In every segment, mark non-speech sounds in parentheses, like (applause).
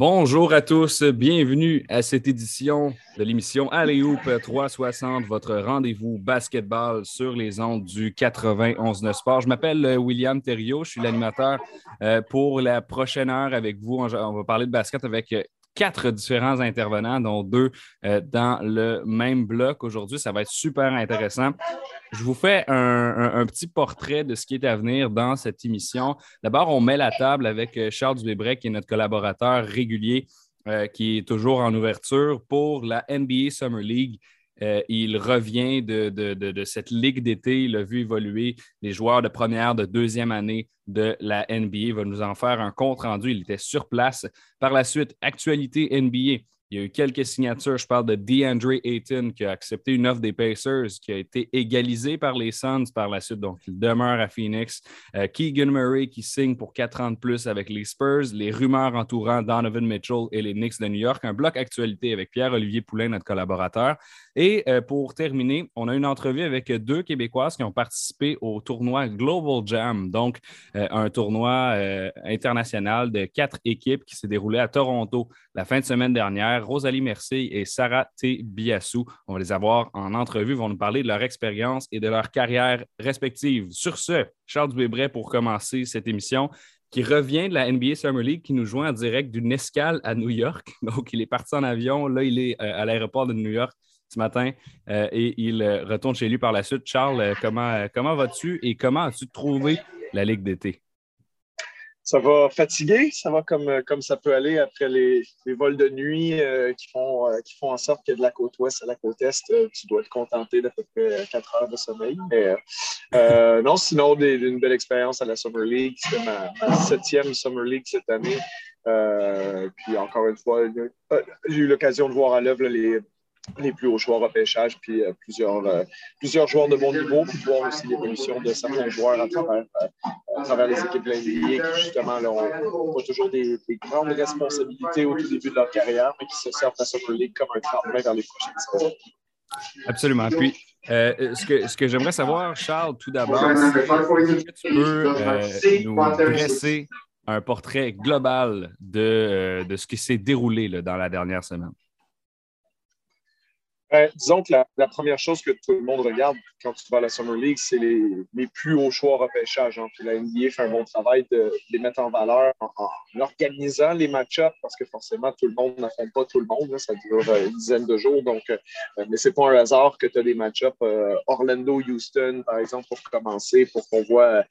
Bonjour à tous, bienvenue à cette édition de l'émission Alléoup 360, votre rendez-vous basketball sur les ondes du 91 Sport. Je m'appelle euh, William Thériault, je suis l'animateur euh, pour la prochaine heure avec vous. On va parler de basket avec euh, quatre différents intervenants, dont deux euh, dans le même bloc aujourd'hui. Ça va être super intéressant. Je vous fais un, petit portrait de ce qui est à venir dans cette émission. D'abord, on met la table avec euh, Charles Dubébrec, qui est notre collaborateur régulier, euh, qui est toujours en ouverture pour la NBA Summer League. Euh, il revient de, cette ligue d'été. Il a vu évoluer les joueurs de première, de deuxième année de la NBA. Il va nous en faire un compte rendu. Il était sur place. Par la suite, actualité NBA. Il y a eu quelques signatures. Je parle de DeAndre Ayton qui a accepté une offre des Pacers qui a été égalisée par les Suns par la suite. Donc, il demeure à Phoenix. Euh, Keegan Murray qui signe pour quatre ans de plus avec les Spurs. Les rumeurs entourant Donovan Mitchell et les Knicks de New York. Un bloc actualité avec Pierre-Olivier Poulain, notre collaborateur. Et euh, pour terminer, on a une entrevue avec deux Québécoises qui ont participé au tournoi Global Jam, donc euh, un tournoi international de quatre équipes qui s'est déroulé à Toronto la fin de semaine dernière. Rosalie Mercier et Sarah T. Biassou. On va les avoir en entrevue, vont nous parler de leur expérience et de leur carrière respective. Sur ce, Charles Dubébret pour commencer cette émission qui revient de la NBA Summer League, qui nous joint en direct d'une escale à New York. (laughs) Donc, il est parti en avion. Là, il est euh, à l'aéroport de New York ce matin euh, et il euh, retourne chez lui par la suite. Charles, comment, comment vas-tu et comment as-tu trouvé la Ligue d'été? ça va fatiguer, ça va comme, euh, comme ça peut aller après les, les vols de nuit euh, qui, font, euh, qui font en sorte que de la côte ouest à la côte est, tu dois te contenter d'à peu près 4 heures de sommeil. Mais non, sinon, d'une belle expérience à la Summer League. C'est ma, septième Summer League cette année. puis encore une fois, j'ai eu l'occasion de voir à l'œuvre les les plus hauts choix repêchage, puis euh, plusieurs, euh, plusieurs joueurs de bon niveau, puis voir aussi l'évolution de certains joueurs à travers, euh, à travers les équipes de l'NBA qui, justement, là, ont pas toujours des, grandes responsabilités au tout début de leur carrière, mais qui se servent à Super League comme un tremplin vers les prochaines saisons. Absolument. Puis, ce que, ce que j'aimerais savoir, Charles, tout d'abord, c'est que tu peux nous dresser un portrait global de, de ce qui s'est déroulé là, dans la dernière semaine? Ben, disons que la, première chose que tout le monde regarde quand tu vas à la Summer League, c'est les, les, plus hauts choix repêchage. Hein. Puis la NBA fait un bon travail de, les mettre en valeur en, organisant les match-ups parce que forcément, tout le monde n'affronte pas tout le monde. Ça dure euh, une dizaine de jours. Donc, euh, mais c'est pas un hasard que tu as des match-ups euh, Orlando-Houston, par exemple, pour commencer, pour qu'on voit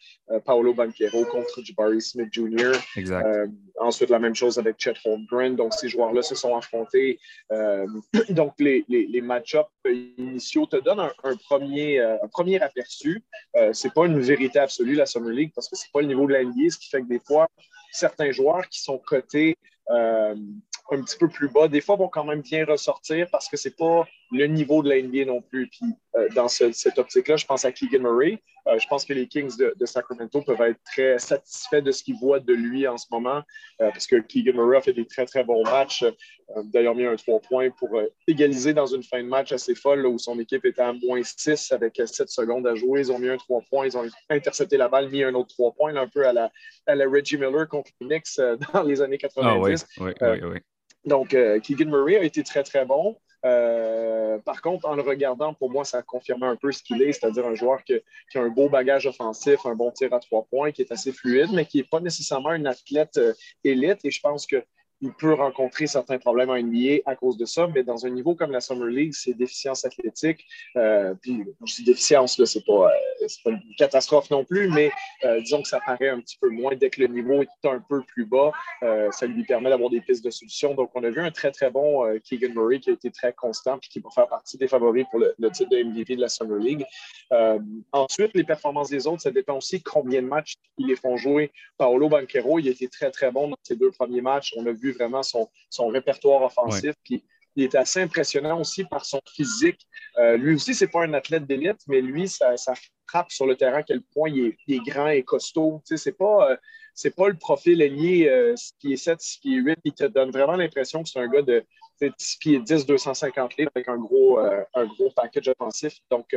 Paolo Banquero contre Jabari Smith Jr. Exact. ensuite, la même chose avec Chet Holmgren. Donc, ces joueurs-là se sont affrontés. (clears throat) donc, les, les, les match-up initiaux te donnent un, premier, euh, un premier aperçu. Euh, ce n'est pas une vérité absolue, la Summer League, parce que ce n'est pas le niveau de la ce qui fait que des fois, certains joueurs qui sont cotés euh, un petit peu plus bas, des fois vont quand même bien ressortir parce que ce n'est pas le niveau de la NBA non plus. Dans cette optique-là, je pense à Keegan Murray. je pense que les Kings de, Sacramento peuvent être très satisfaits de ce qu'ils voient de lui en ce moment parce que Keegan Murray a fait des très, très bons matchs. Euh, d'ailleurs mis un 3 points pour euh, égaliser dans une fin de match assez folle où son équipe était à moins 6 avec 7 secondes à jouer. Ils ont mis un 3 points, ils ont intercepté la balle, mis un autre 3 points, un peu à la, à la Reggie Miller contre Knicks euh, (laughs) dans les années 90. Ah, oui, oui, oui, donc, Keegan Murray a été très, très bon. Par contre, en le regardant, pour moi, ça confirmait un peu ce qu'il est, c'est-à-dire un joueur qui, a un beau bagage offensif, un bon tir à trois points, qui est assez fluide, mais qui n'est pas nécessairement un athlète élite. Et je pense que il peut rencontrer certains problèmes en NBA à cause de ça, mais dans un niveau comme la Summer League, c'est déficience athlétique. Euh, puis, je dis déficience, c'est pas, euh, pas une catastrophe non plus, mais euh, disons que ça paraît un petit peu moins dès que le niveau est un peu plus bas. Euh, ça lui permet d'avoir des pistes de solution. Donc, on a vu un très, très bon Keegan Murray qui a été très constant puis qui va faire partie des favoris pour le, titre de MVP de la Summer League. ensuite, les performances des autres, ça dépend aussi combien de matchs ils les font jouer. Paolo Banquero, il a été très, très bon dans ses deux premiers matchs. On a vu vraiment son, son répertoire offensif. Puis, il est assez impressionnant aussi par son physique. Euh, lui aussi, c'est pas un athlète d'élite, mais lui, ça, frappe sur le terrain à quel point il est, grand et costaud. Tu sais, c'est pas, euh, pas le profil ailier euh, 6 pieds 7, 6 pieds 8. Il te donne vraiment l'impression que c'est un gars de 6 pieds 10, 250 livres avec un gros, euh, un gros package offensif. Donc,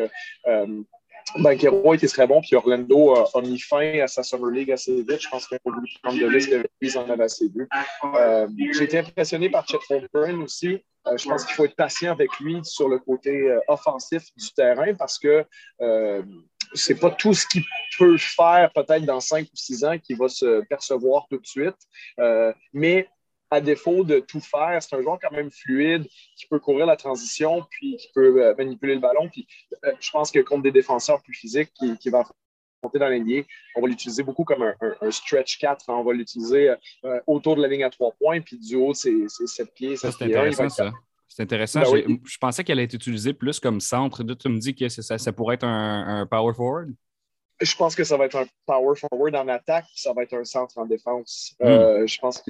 a été très bon, puis Orlando a, mis fin à sa Summer League assez vite. Je pense qu'il a voulu prendre de risques lui, en avait assez vu. Euh, j'ai été impressionné par Chet Holmgren aussi. Euh, je pense qu'il faut être patient avec lui sur le côté euh, offensif du terrain parce que euh, c'est pas tout ce qu'il peut faire peut-être dans cinq ou six ans qui va se percevoir tout de suite. mais à défaut de tout faire, c'est un joueur quand même fluide qui peut courir la transition puis qui peut euh, manipuler le ballon. Puis euh, je pense que contre des défenseurs plus physiques qui, qui va monter dans l'NBA, on va l'utiliser beaucoup comme un, stretch 4. On va l'utiliser euh, autour de la ligne à trois points, puis du haut, c'est 7 pieds. c'est intéressant, ça. C'est intéressant. Ben je pensais qu'elle allait être utilisée plus comme centre. Tu me dis que ça, ça pourrait être un power forward? Je pense que ça va être un power forward en attaque, puis ça va être un centre en défense. Hmm. Euh, je pense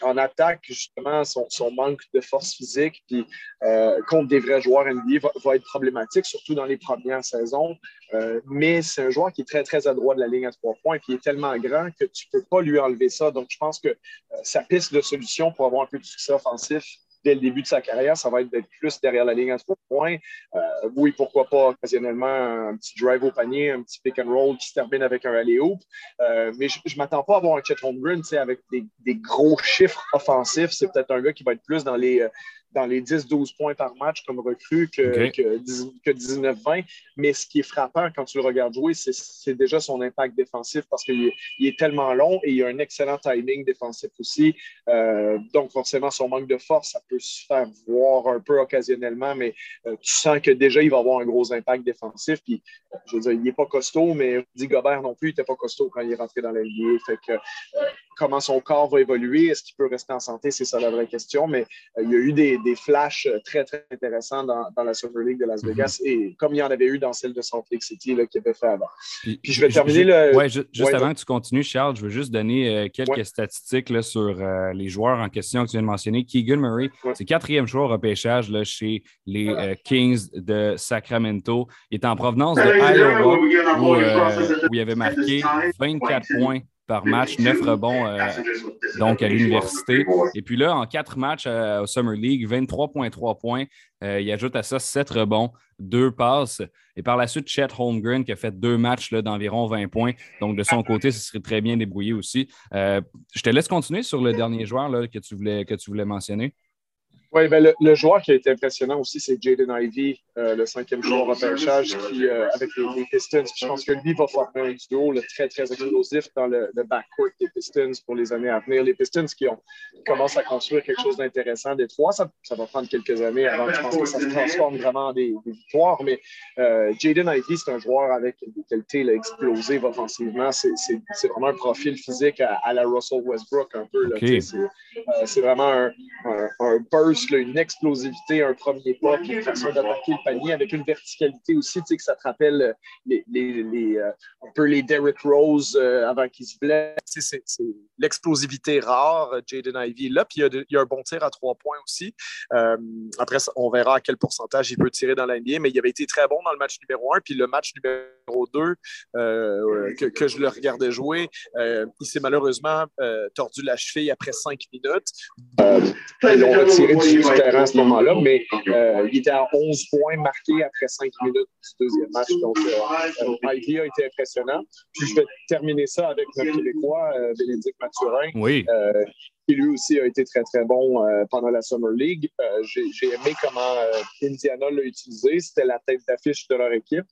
qu'en attaque, justement, son, manque de force physique, puis euh, contre des vrais joueurs NBA va, être problématique, surtout dans les premières saisons. Euh, mais c'est un joueur qui est très, très adroit de la ligne à trois points, puis il est tellement grand que tu ne peux pas lui enlever ça. Donc, je pense que sa piste de solution pour avoir un peu de succès offensif, dès le début de sa carrière, ça va être d'être plus derrière la ligne à trois points. Euh, oui, pourquoi pas occasionnellement un petit drive au panier, un petit pick and roll qui se termine avec un alley-oop. Euh, mais je ne m'attends pas à avoir un Chet Holmgren avec des, des, gros chiffres offensifs. C'est peut-être un gars qui va être plus dans les, euh, dans les 10-12 points par match comme recrue que, que, 19-20. Mais ce qui est frappant quand tu le regardes jouer, c'est déjà son impact défensif parce qu'il est, tellement long et il a un excellent timing défensif aussi. Euh, donc, forcément, son manque de force, ça peut se faire voir un peu occasionnellement, mais euh, tu sens que déjà, il va avoir un gros impact défensif. Puis, je veux dire, il n'est pas costaud, mais Rudy Gobert non plus, il n'était pas costaud quand il est rentré dans la NBA. Fait que, euh, comment son corps va évoluer, est-ce qu'il peut rester en santé, c'est ça la vraie question. Mais il y a eu des, des flashs euh, très, très intéressants dans, dans, la Super League de Las mhm. Vegas et comme il y en avait eu dans celle de Salt Lake City là, qui avait fait avant. Puis, je vais terminer le. Ouais, juste avant que tu continues, Charles, je veux juste donner euh, quelques statistiques là, sur euh, les joueurs en question que tu viens de mentionner. Keegan Murray, c'est quatrième joueur au repêchage là, chez les Kings de Sacramento. Il est en provenance de Iowa où, où il avait marqué 24 points par match, 9 rebonds euh, donc à l'université. Et puis là, en quatre matchs euh, au Summer League, 23,3 points. Euh, il ajoute à ça 7 rebonds, 2 passes. Et par la suite, Chet Holmgren qui a fait deux matchs d'environ 20 points. Donc de son côté, ce serait très bien débrouillé aussi. je te laisse continuer sur le dernier joueur là, que, tu voulais, que tu voulais mentionner. Oui, ben le, joueur qui a été impressionnant aussi, c'est Jaden Ivey, euh, le cinquième joueur repêchage qui, euh, avec les, Pistons. je pense que lui va former un duo très, très explosif dans le, backcourt des Pistons pour les années à venir. Les Pistons qui, ont, commencent à construire quelque chose d'intéressant des trois, ça, ça, va prendre quelques années avant que je pense que ça se transforme vraiment en des, victoires. Mais euh, Jaden Ivey, c'est un joueur avec des qualités explosives offensivement. C'est vraiment un profil physique à, la Russell Westbrook un peu. C'est vraiment un, un, un burst une explosivité, un premier pas, puis une façon d'attaquer le panier avec une verticalité aussi, tu sais, que ça te rappelle euh, les, les, euh, un peu les Derrick Rose euh, avant qu'il se blesse. c'est l'explosivité rare, Jaden Ivey là, puis il y, a un bon tir à trois points aussi. après, on verra à quel pourcentage il peut tirer dans l'NBA, mais il avait été très bon dans le match numéro un, puis le match numéro deux que, que, je le regardais jouer, il s'est malheureusement tordu la cheville après cinq minutes. ils l'ont retiré terrain à ce moment-là, mais euh, il était à 11 points marqués après 5 minutes du deuxième match. Donc, euh, euh, Ivy a été impressionnant. Puis, je vais terminer ça avec notre Québécois, Bénédicte Mathurin. Oui. qui lui aussi a été très, très bon pendant la Summer League. J'ai aimé comment Indiana l'a utilisé. C'était la tête d'affiche de leur équipe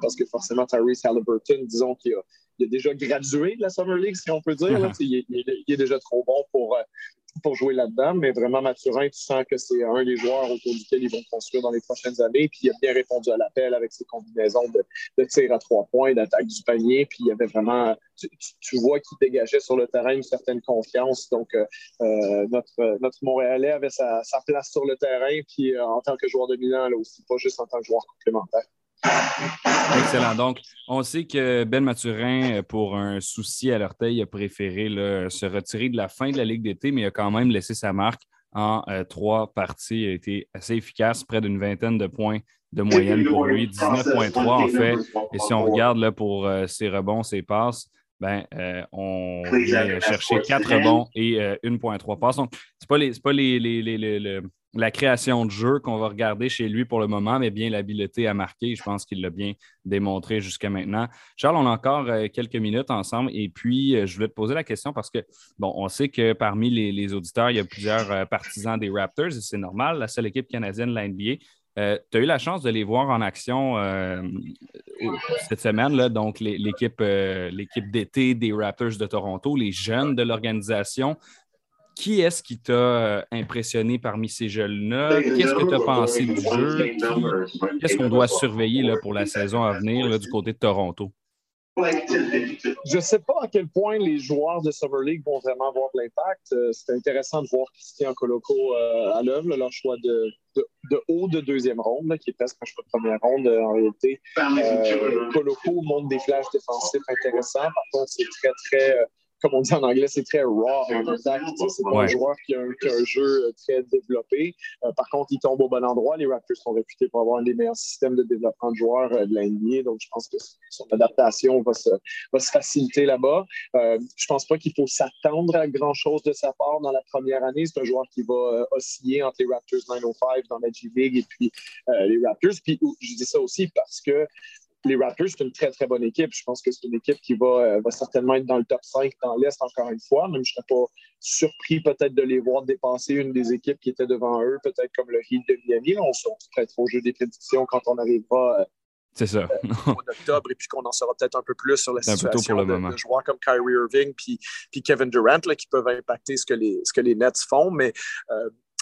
parce que forcément, Tyrese Halliburton, disons qu'il a, a, déjà gradué de la Summer League, si on peut dire. il, est, déjà trop bon pour, pour jouer là-dedans, mais vraiment, Mathurin, tu sens que c'est un des joueurs autour duquel ils vont construire dans les prochaines années. Puis il a bien répondu à l'appel avec ses combinaisons de, de tir à trois points, d'attaque du panier. Puis il y avait vraiment, tu, vois qu'il dégageait sur le terrain une certaine confiance. Donc, euh, euh, notre, notre Montréalais avait sa, place sur le terrain, puis euh, en tant que joueur de Milan, là aussi, pas juste en tant que joueur complémentaire. Excellent. Donc, on sait que Ben Mathurin, pour un souci à l'orteil, a préféré se retirer de la fin de la Ligue d'été, mais il a quand même laissé sa marque en euh, trois parties. Il a été assez efficace, près d'une vingtaine de points de moyenne pour lui, 19,3 en fait. Et si on regarde là, pour euh, ses rebonds, ses passes, ben, euh, on vient chercher quatre rebonds et 1,3 passes. Donc, ce n'est pas, les, pas les, la création de jeu qu'on va regarder chez lui pour le moment, mais bien l'habileté à marquer. Je pense qu'il l'a bien démontré jusqu'à maintenant. Charles, on a encore euh, quelques minutes ensemble et puis euh, je voulais te poser la question parce que, bon, on sait que parmi les, auditeurs, il y a plusieurs euh, partisans des Raptors et c'est normal, la seule équipe canadienne la NBA. tu as eu la chance de les voir en action cette semaine, donc l'équipe d'été des Raptors de Toronto, les jeunes de l'organisation. Qui est-ce qui t'a euh, impressionné parmi ces jeunes-là? Qu'est-ce que tu as pensé du jeu? Qu'est-ce qu'on doit surveiller là, pour la saison à venir du côté de Toronto? Je ne sais pas à quel point les joueurs de Summer League vont vraiment avoir de l'impact. Euh, c'est intéressant de voir Christian Coloco euh, à l'œuvre, leur choix de, de, haut de deuxième ronde, qui est presque un choix de première ronde en réalité. Coloco montre des flashs défensifs intéressants. Par contre, c'est très, très comme on dit en anglais, c'est très raw en attaque. C'est pas un joueur qui a, un, jeu très développé. Euh, par contre, il tombe au bon endroit. Les Raptors sont réputés pour avoir un des meilleurs systèmes de développement de joueurs euh, de la NBA. Donc, je pense que son adaptation va se, va se faciliter là-bas. Euh, je pense pas qu'il faut s'attendre à grand-chose de sa part dans la première année. C'est un joueur qui va euh, osciller entre les Raptors 905 dans la G-League et puis les Raptors. Puis, je dis ça aussi parce que les Raptors, c'est une très, très bonne équipe. Je pense que c'est une équipe qui va, euh, va, certainement être dans le top 5 dans l'Est encore une fois. Même je ne serais pas surpris peut-être de les voir dépasser une des équipes qui était devant eux, peut-être comme le Heat de Miami. On se prête au jeu des prédictions quand on arrivera euh, c'est ça. Euh, au mois d'octobre, et puis qu'on en saura peut-être un peu plus sur la situation de, joueurs comme Kyrie Irving puis, puis Kevin Durant là, qui peuvent impacter ce que les, ce que les Nets font. Mais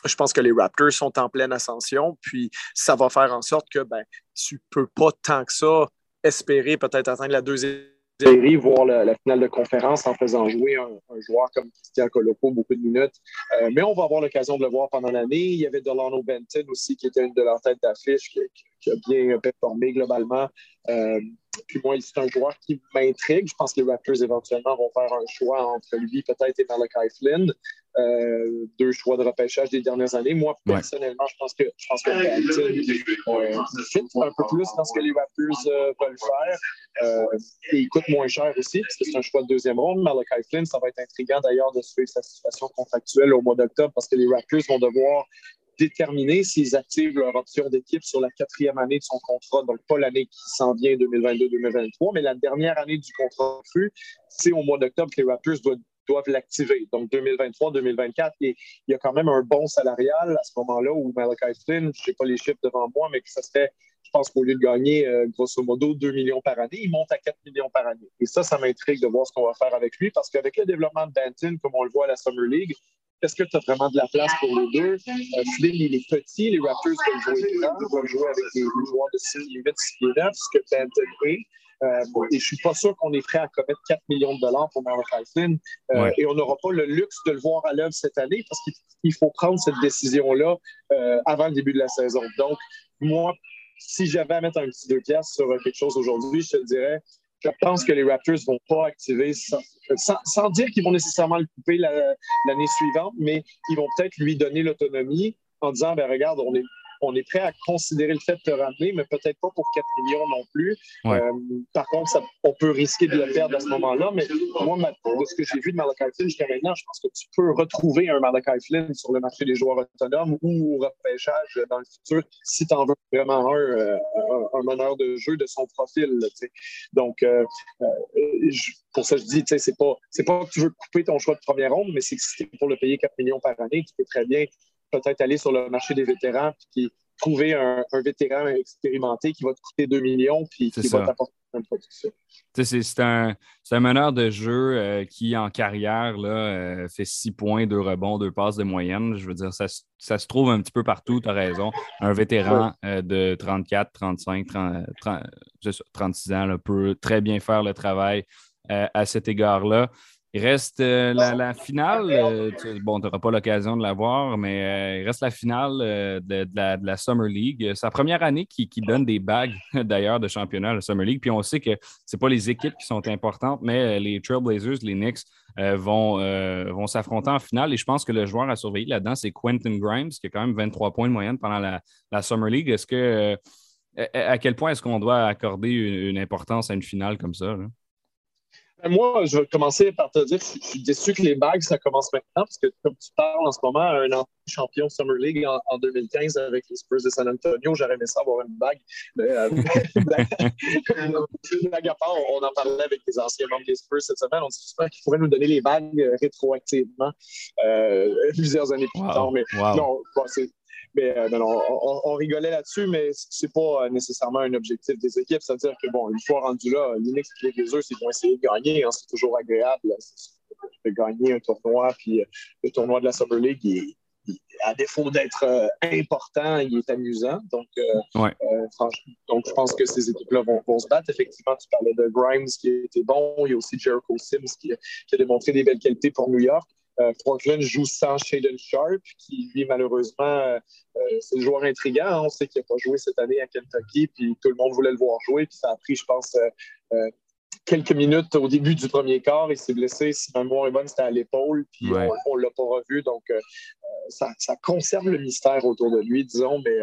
je pense que les Raptors sont en pleine ascension, puis ça va faire en sorte que ben, tu ne peux pas tant que ça espérer peut-être atteindre la deuxième série, voir la, finale de conférence en faisant jouer un, joueur comme Christian Colopo beaucoup de minutes. Euh, mais on va avoir l'occasion de le voir pendant l'année. Il y avait Delano Benton aussi, qui était une de leurs têtes d'affiche, qui, a bien performé globalement. Euh, puis moi, c'est un joueur qui m'intrigue. Je pense que les Raptors éventuellement vont faire un choix entre lui peut-être et Malachi Flynn. Euh, deux choix de repêchage des dernières années. Moi, personnellement, je pense que je pense que fit un peu plus dans ce que les Raptors euh, veulent faire. Euh, et il coûte moins cher aussi, parce que c'est un choix de deuxième ronde. Malachi Flynn, ça va être intriguant d'ailleurs de suivre sa situation contractuelle au mois d'octobre, parce que les Raptors vont devoir déterminer s'ils activent leur option d'équipe sur la quatrième année de son contrat, donc pas l'année qui s'en vient 2022-2023, mais la dernière année du contrat cru, c'est au mois d'octobre que les Raptors doivent, l'activer. Donc 2023-2024, il y a quand même un bon salarial à ce moment-là où Malachi Flynn, je n'ai pas les chiffres devant moi, mais que ça serait, je pense qu'au lieu de gagner euh, grosso modo 2 millions par année, il monte à 4 millions par année. Et ça, ça m'intrigue de voir ce qu'on va faire avec lui parce qu'avec le développement de Danton, comme on le voit à la Summer League, est-ce que tu as vraiment de la place pour les deux? Euh, Flynn, il est petit. Les Raptors veulent jouer grand, jouer avec des joueurs de 6 8, 6 9, ce que Benton est. Euh, et je ne suis pas sûr qu'on est prêt à commettre 4 millions de dollars pour Malachi Flynn. Euh, Et on n'aura pas le luxe de le voir à l'œuvre cette année parce qu'il faut prendre cette décision-là euh, avant le début de la saison. Donc, moi, si j'avais à mettre un petit deux pièces sur quelque chose aujourd'hui, je te dirais, je pense que les Raptors ne vont pas activer, sans, dire qu'ils vont nécessairement le couper l'année suivante, mais ils vont peut-être lui donner l'autonomie en disant, ben regarde, on est, on est prêt à considérer le fait de te ramener, mais peut-être pas pour 4 millions non plus. Euh, par contre, on peut risquer de le perdre à ce moment-là. Mais moi, de ce que j'ai vu de Malachi Flynn jusqu'à maintenant, je pense que tu peux retrouver un Malachi Flynn sur le marché des joueurs autonomes ou au repêchage dans le futur si tu en veux vraiment un, euh, un, meneur de jeu de son profil. Donc, euh, pour ça, je dis, c'est pas, pas que tu veux couper ton choix de première ronde, mais c'est que si pour le payer 4 millions par année, tu peux très bien peut-être aller sur le marché des vétérans puis trouver un, vétéran expérimenté qui va te coûter 2 millions puis qui va t'apporter une production. C'est un, un, meneur de jeu euh, qui, en carrière, là, euh, fait 6 points, 2 rebonds, 2 passes de moyenne. Je veux dire, ça, ça se trouve un petit peu partout, tu as raison. Un vétéran euh, de 34, 35, 36 ans peut très bien faire le travail à cet égard-là. Il reste euh, la, finale. Euh, bon, tu n'auras pas l'occasion de la voir, mais euh, il reste la finale de, la, Summer League. C'est la première année qui, donne des bagues, (laughs) d'ailleurs, de championnat à la Summer League. Puis on sait que ce pas les équipes qui sont importantes, mais les Trailblazers, les Knicks, vont, vont s'affronter en finale. Et je pense que le joueur à surveiller là-dedans, c'est Quentin Grimes, qui a quand même 23 points de moyenne pendant la, Summer League. Est-ce que. à quel point est-ce qu'on doit accorder une, importance à une finale comme ça? Moi, je vais commencer par te dire que je suis déçu que les bagues, ça commence maintenant, parce que comme tu parles en ce moment, un ancien champion Summer League en, 2015 avec les Spurs de San Antonio, j'aurais aimé ça avoir une bague. Euh, (laughs) on en parlait avec les anciens membres des Spurs cette semaine. On dit souvent qu'ils pourraient nous donner les bagues euh, rétroactivement euh, plusieurs années plus tard. Mais non, c'est mais euh, on, rigolait là-dessus, mais c'est pas euh, nécessairement un objectif des équipes. C'est-à-dire que, bon, une fois rendu là, l'Unix et les eux, c'est vont essayer de gagner. Hein, c'est toujours agréable de gagner un tournoi. Puis euh, le tournoi de la Summer League, à défaut d'être important, il est amusant. Donc, donc, je pense que ces équipes-là vont, se battre. Effectivement, tu parlais de Grimes qui était bon. Il y a aussi Jericho Sims qui, qui a démontré des belles qualités pour New York. Euh, Portland joue sans Shaden Sharp, qui, lui, malheureusement, euh, euh, c'est le joueur intriguant. Hein. On sait qu'il n'a pas joué cette année à Kentucky, puis tout le monde voulait le voir jouer. Puis ça a pris, je pense, quelques minutes au début du premier quart. Il s'est blessé. Si ma mémoire est bonne, c'était à l'épaule, puis on ne l'a pas revu. Donc, ça, conserve le mystère autour de lui, disons, mais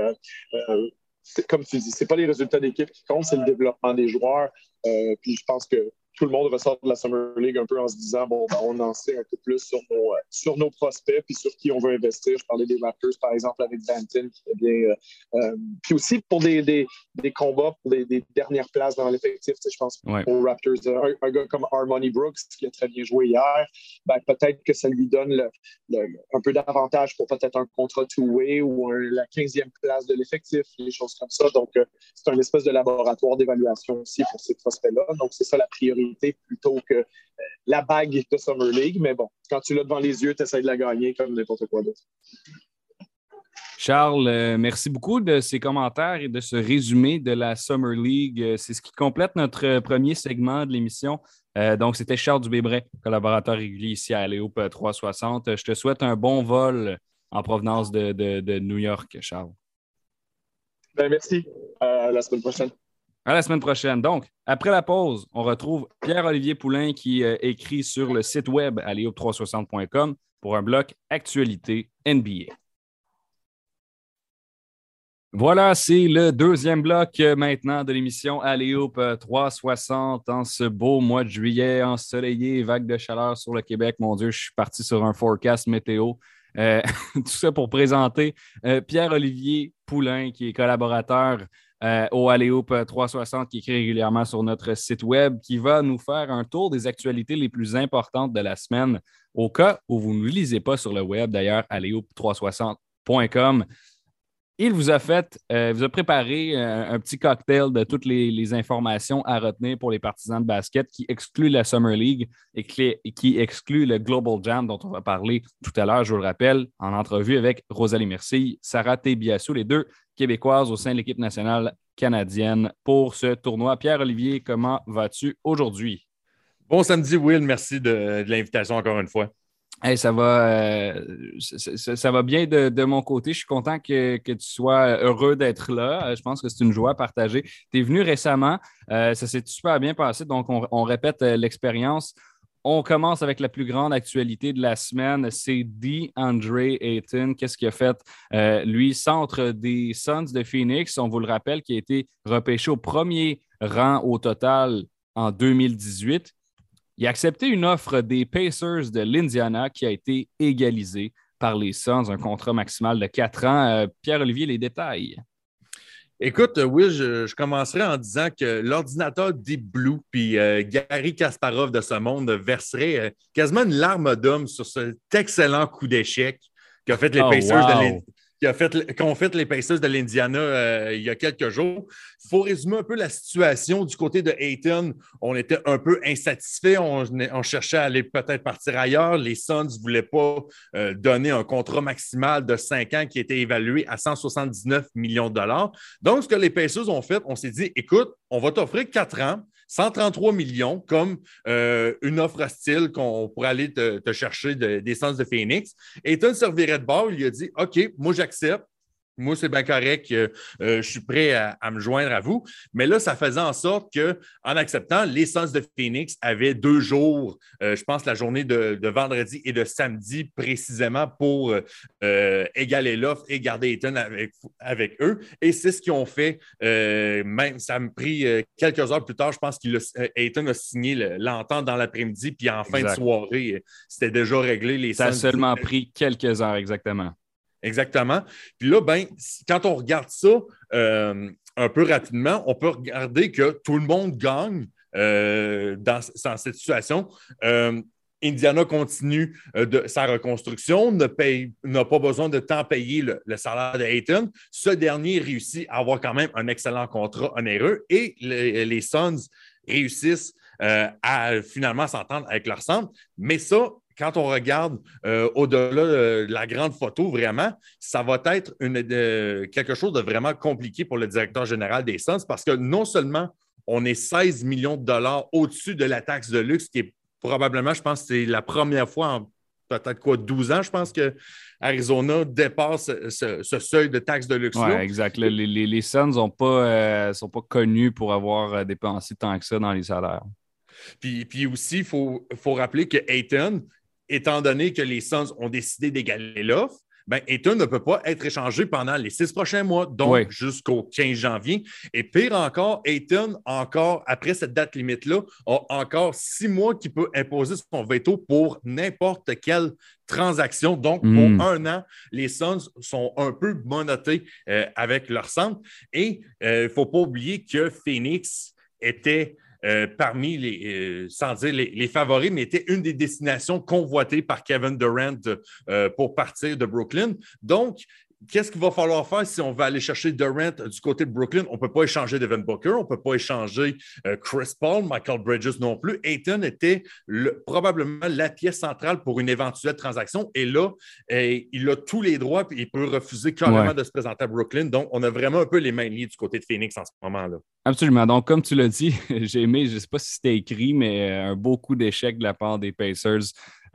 comme tu dis, ce pas les résultats d'équipe qui comptent, c'est le développement des joueurs. puis je pense que tout le monde ressort de la Summer League un peu en se disant bon, ben, on en sait un peu plus sur nos, euh, sur nos prospects puis sur qui on veut investir. Je parlais des Raptors, par exemple, avec Danton, qui est bien. Euh, euh, puis aussi pour des, des, des combats, pour des, des, dernières places dans l'effectif. Je pense aux Raptors, un, gars comme Harmony Brooks, qui a très bien joué hier, ben, peut-être que ça lui donne le, un peu d'avantage pour peut-être un contrat two-way ou la 15e place de l'effectif, des choses comme ça. Donc, c'est un espèce de laboratoire d'évaluation aussi pour ces prospects-là. Donc, c'est ça la priorité plutôt que euh, la bague de Summer League. Mais bon, quand tu l'as devant les yeux, tu essaies de la gagner comme n'importe quoi d'autre. Charles, euh, merci beaucoup de ces commentaires et de ce résumé de la Summer League. Euh, c'est ce qui complète notre premier segment de l'émission. donc, c'était Charles Dubébret, collaborateur régulier ici à Léop 360. Je te souhaite un bon vol en provenance de, New York, Charles. Ben, merci. À la semaine prochaine. À la semaine prochaine. Donc, après la pause, on retrouve Pierre-Olivier Poulain qui euh, écrit sur le site web aléop360.com pour un bloc Actualité NBA. Voilà, c'est le deuxième bloc euh, maintenant de l'émission Aléop 360 en ce beau mois de juillet ensoleillé, vague de chaleur sur le Québec. Mon Dieu, je suis parti sur un forecast météo. Euh, (laughs) tout ça pour présenter Pierre-Olivier Poulain, qui est collaborateur euh, au Aléoup 360 qui écrit régulièrement sur notre site web, qui va nous faire un tour des actualités les plus importantes de la semaine. Au cas où vous ne lisez pas sur le web, d'ailleurs, aléoup360.com. Il vous a fait, euh, vous a préparé euh, un petit cocktail de toutes les, informations à retenir pour les partisans de basket qui exclut la Summer League et qui, qui, exclut le Global Jam dont on va parler tout à l'heure, je vous le rappelle, en entrevue avec Rosalie Merci, Sarah Tébiassou, les deux québécoises au sein de l'équipe nationale canadienne pour ce tournoi. Pierre-Olivier, comment vas-tu aujourd'hui? Bon samedi, Will. Merci de, l'invitation encore une fois. Ça, va, euh, ça, va bien de, mon côté. Je suis content que, tu sois heureux d'être là. Je pense que c'est une joie partagée. Tu es venu récemment. Euh, ça s'est super bien passé. Donc, on répète euh, l'expérience. On commence avec la plus grande actualité de la semaine. C'est DeAndre Ayton. Qu'est-ce qu'il a fait? Euh, lui, centre des Suns de Phoenix, on vous le rappelle, qui a été repêché au premier rang au total en 2018. Il a accepté une offre des Pacers de l'Indiana qui a été égalisée par les Suns, un contrat maximal de quatre ans. Euh, Pierre-Olivier, les détails. Écoute, euh, Will, je, commencerai en disant que l'ordinateur Deep Blue puis euh, Gary Kasparov de ce monde verserait euh, quasiment une larme d'homme sur cet excellent coup d'échec qu'a fait les oh, Pacers de a fait, qu'ont fait les Pacers de l'Indiana euh, il y a quelques jours. Il faut résumer un peu la situation du côté de Ayton. On était un peu insatisfait. On, cherchait à aller peut-être partir ailleurs. Les Suns ne voulaient pas euh, donner un contrat maximal de 5 ans qui était évalué à 179 millions de dollars. Donc, ce que les Pacers ont fait, on s'est dit, écoute, on va t'offrir 4 ans. 133 millions comme euh, une offre hostile qu'on pourrait aller te, chercher des Suns de Phoenix. Ayton servirait de bord, il a dit OK, moi j'accepte. Moi, c'est bien correct. Euh, je suis prêt à, me joindre à vous. Mais là, ça faisait en sorte qu'en acceptant, les Suns de Phoenix avaient deux jours, euh, je pense la journée de, vendredi et de samedi précisément pour euh, égaler l'offre et garder Ayton avec, avec eux. Et c'est ce qu'ils ont fait. même, ça me pris quelques heures plus tard, je pense qu'Ayton a signé l'entente dans l'après-midi, puis en fin de soirée, c'était déjà réglé. Les ça a seulement pris quelques heures, exactement. Exactement. Puis là, ben, quand on regarde ça euh, un peu rapidement, on peut regarder que tout le monde gagne euh, dans, cette situation. Euh, Indiana continue de sa reconstruction, n'a pas besoin de temps payer le, salaire de Hayton. Ce dernier réussit à avoir quand même un excellent contrat onéreux et les, les Suns réussissent à finalement s'entendre avec leur centre. Mais ça, quand on regarde euh, au-delà de la grande photo, vraiment, ça va être quelque chose de vraiment compliqué pour le directeur général des Suns parce que non seulement on est 16 millions de dollars au-dessus de la taxe de luxe, qui est probablement, je pense, c'est la première fois en peut-être quoi, 12 ans, je pense que Arizona dépasse ce, seuil de taxe de luxe. Oui, exact. Les, les, Suns ne sont, euh, sont, pas connus pour avoir euh, dépensé tant que ça dans les salaires. Puis, puis aussi, il faut, faut, rappeler que Ayton, étant donné que les Suns ont décidé d'égaler l'offre, ben, Ayton ne peut pas être échangé pendant les six prochains mois, donc jusqu'au 15 janvier. Et pire encore, Ayton, encore après cette date limite-là, a encore six mois qui peut imposer son veto pour n'importe quelle transaction. Donc, pour hmm. un an, les Suns sont un peu monotés euh, avec leur centre. Et euh, il ne faut pas oublier que Phoenix était euh, parmi les, euh, sans dire les, favoris, mais était une des destinations convoitées par Kevin Durant euh, pour partir de Brooklyn. Donc, qu'est-ce qu'il va falloir faire si on va aller chercher Durant du côté de Brooklyn? On ne peut pas échanger Devin Booker, on ne peut pas échanger Chris Paul, Michael Bridges non plus. Ayton était probablement la pièce centrale pour une éventuelle transaction. Et là, il a tous les droits et il peut refuser carrément de se présenter à Brooklyn. Donc, on a vraiment un peu les mains liées du côté de Phoenix en ce moment-là. Absolument. Donc, comme tu l'as dit, (laughs) j'ai aimé, je ne sais pas si c'était écrit, mais euh, un beau coup d'échec de la part des Pacers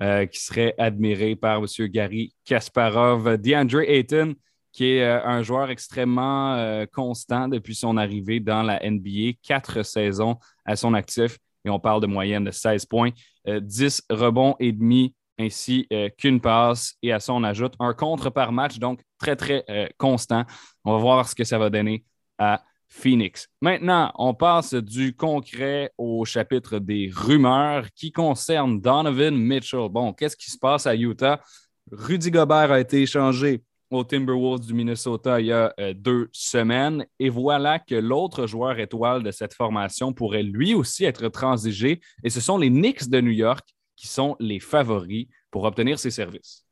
euh, qui serait admiré par M. Gary Kasparov. DeAndre Ayton, qui est euh, un joueur extrêmement constant depuis son arrivée dans la NBA, quatre saisons à son actif, et on parle de moyenne de 16 points, 10 rebonds et demi, ainsi qu'une passe, et à ça, on ajoute un contre par match, donc très, très constant. On va voir ce que ça va donner à Phoenix. Maintenant, on passe du concret au chapitre des rumeurs qui concernent Donovan Mitchell. Bon, qu'est-ce qui se passe à Utah? Rudy Gobert a été échangé aux Timberwolves du Minnesota il y a euh, deux semaines. Et voilà que l'autre joueur étoile de cette formation pourrait lui aussi être transigé. Et ce sont les Knicks de New York qui sont les favoris pour obtenir ses services.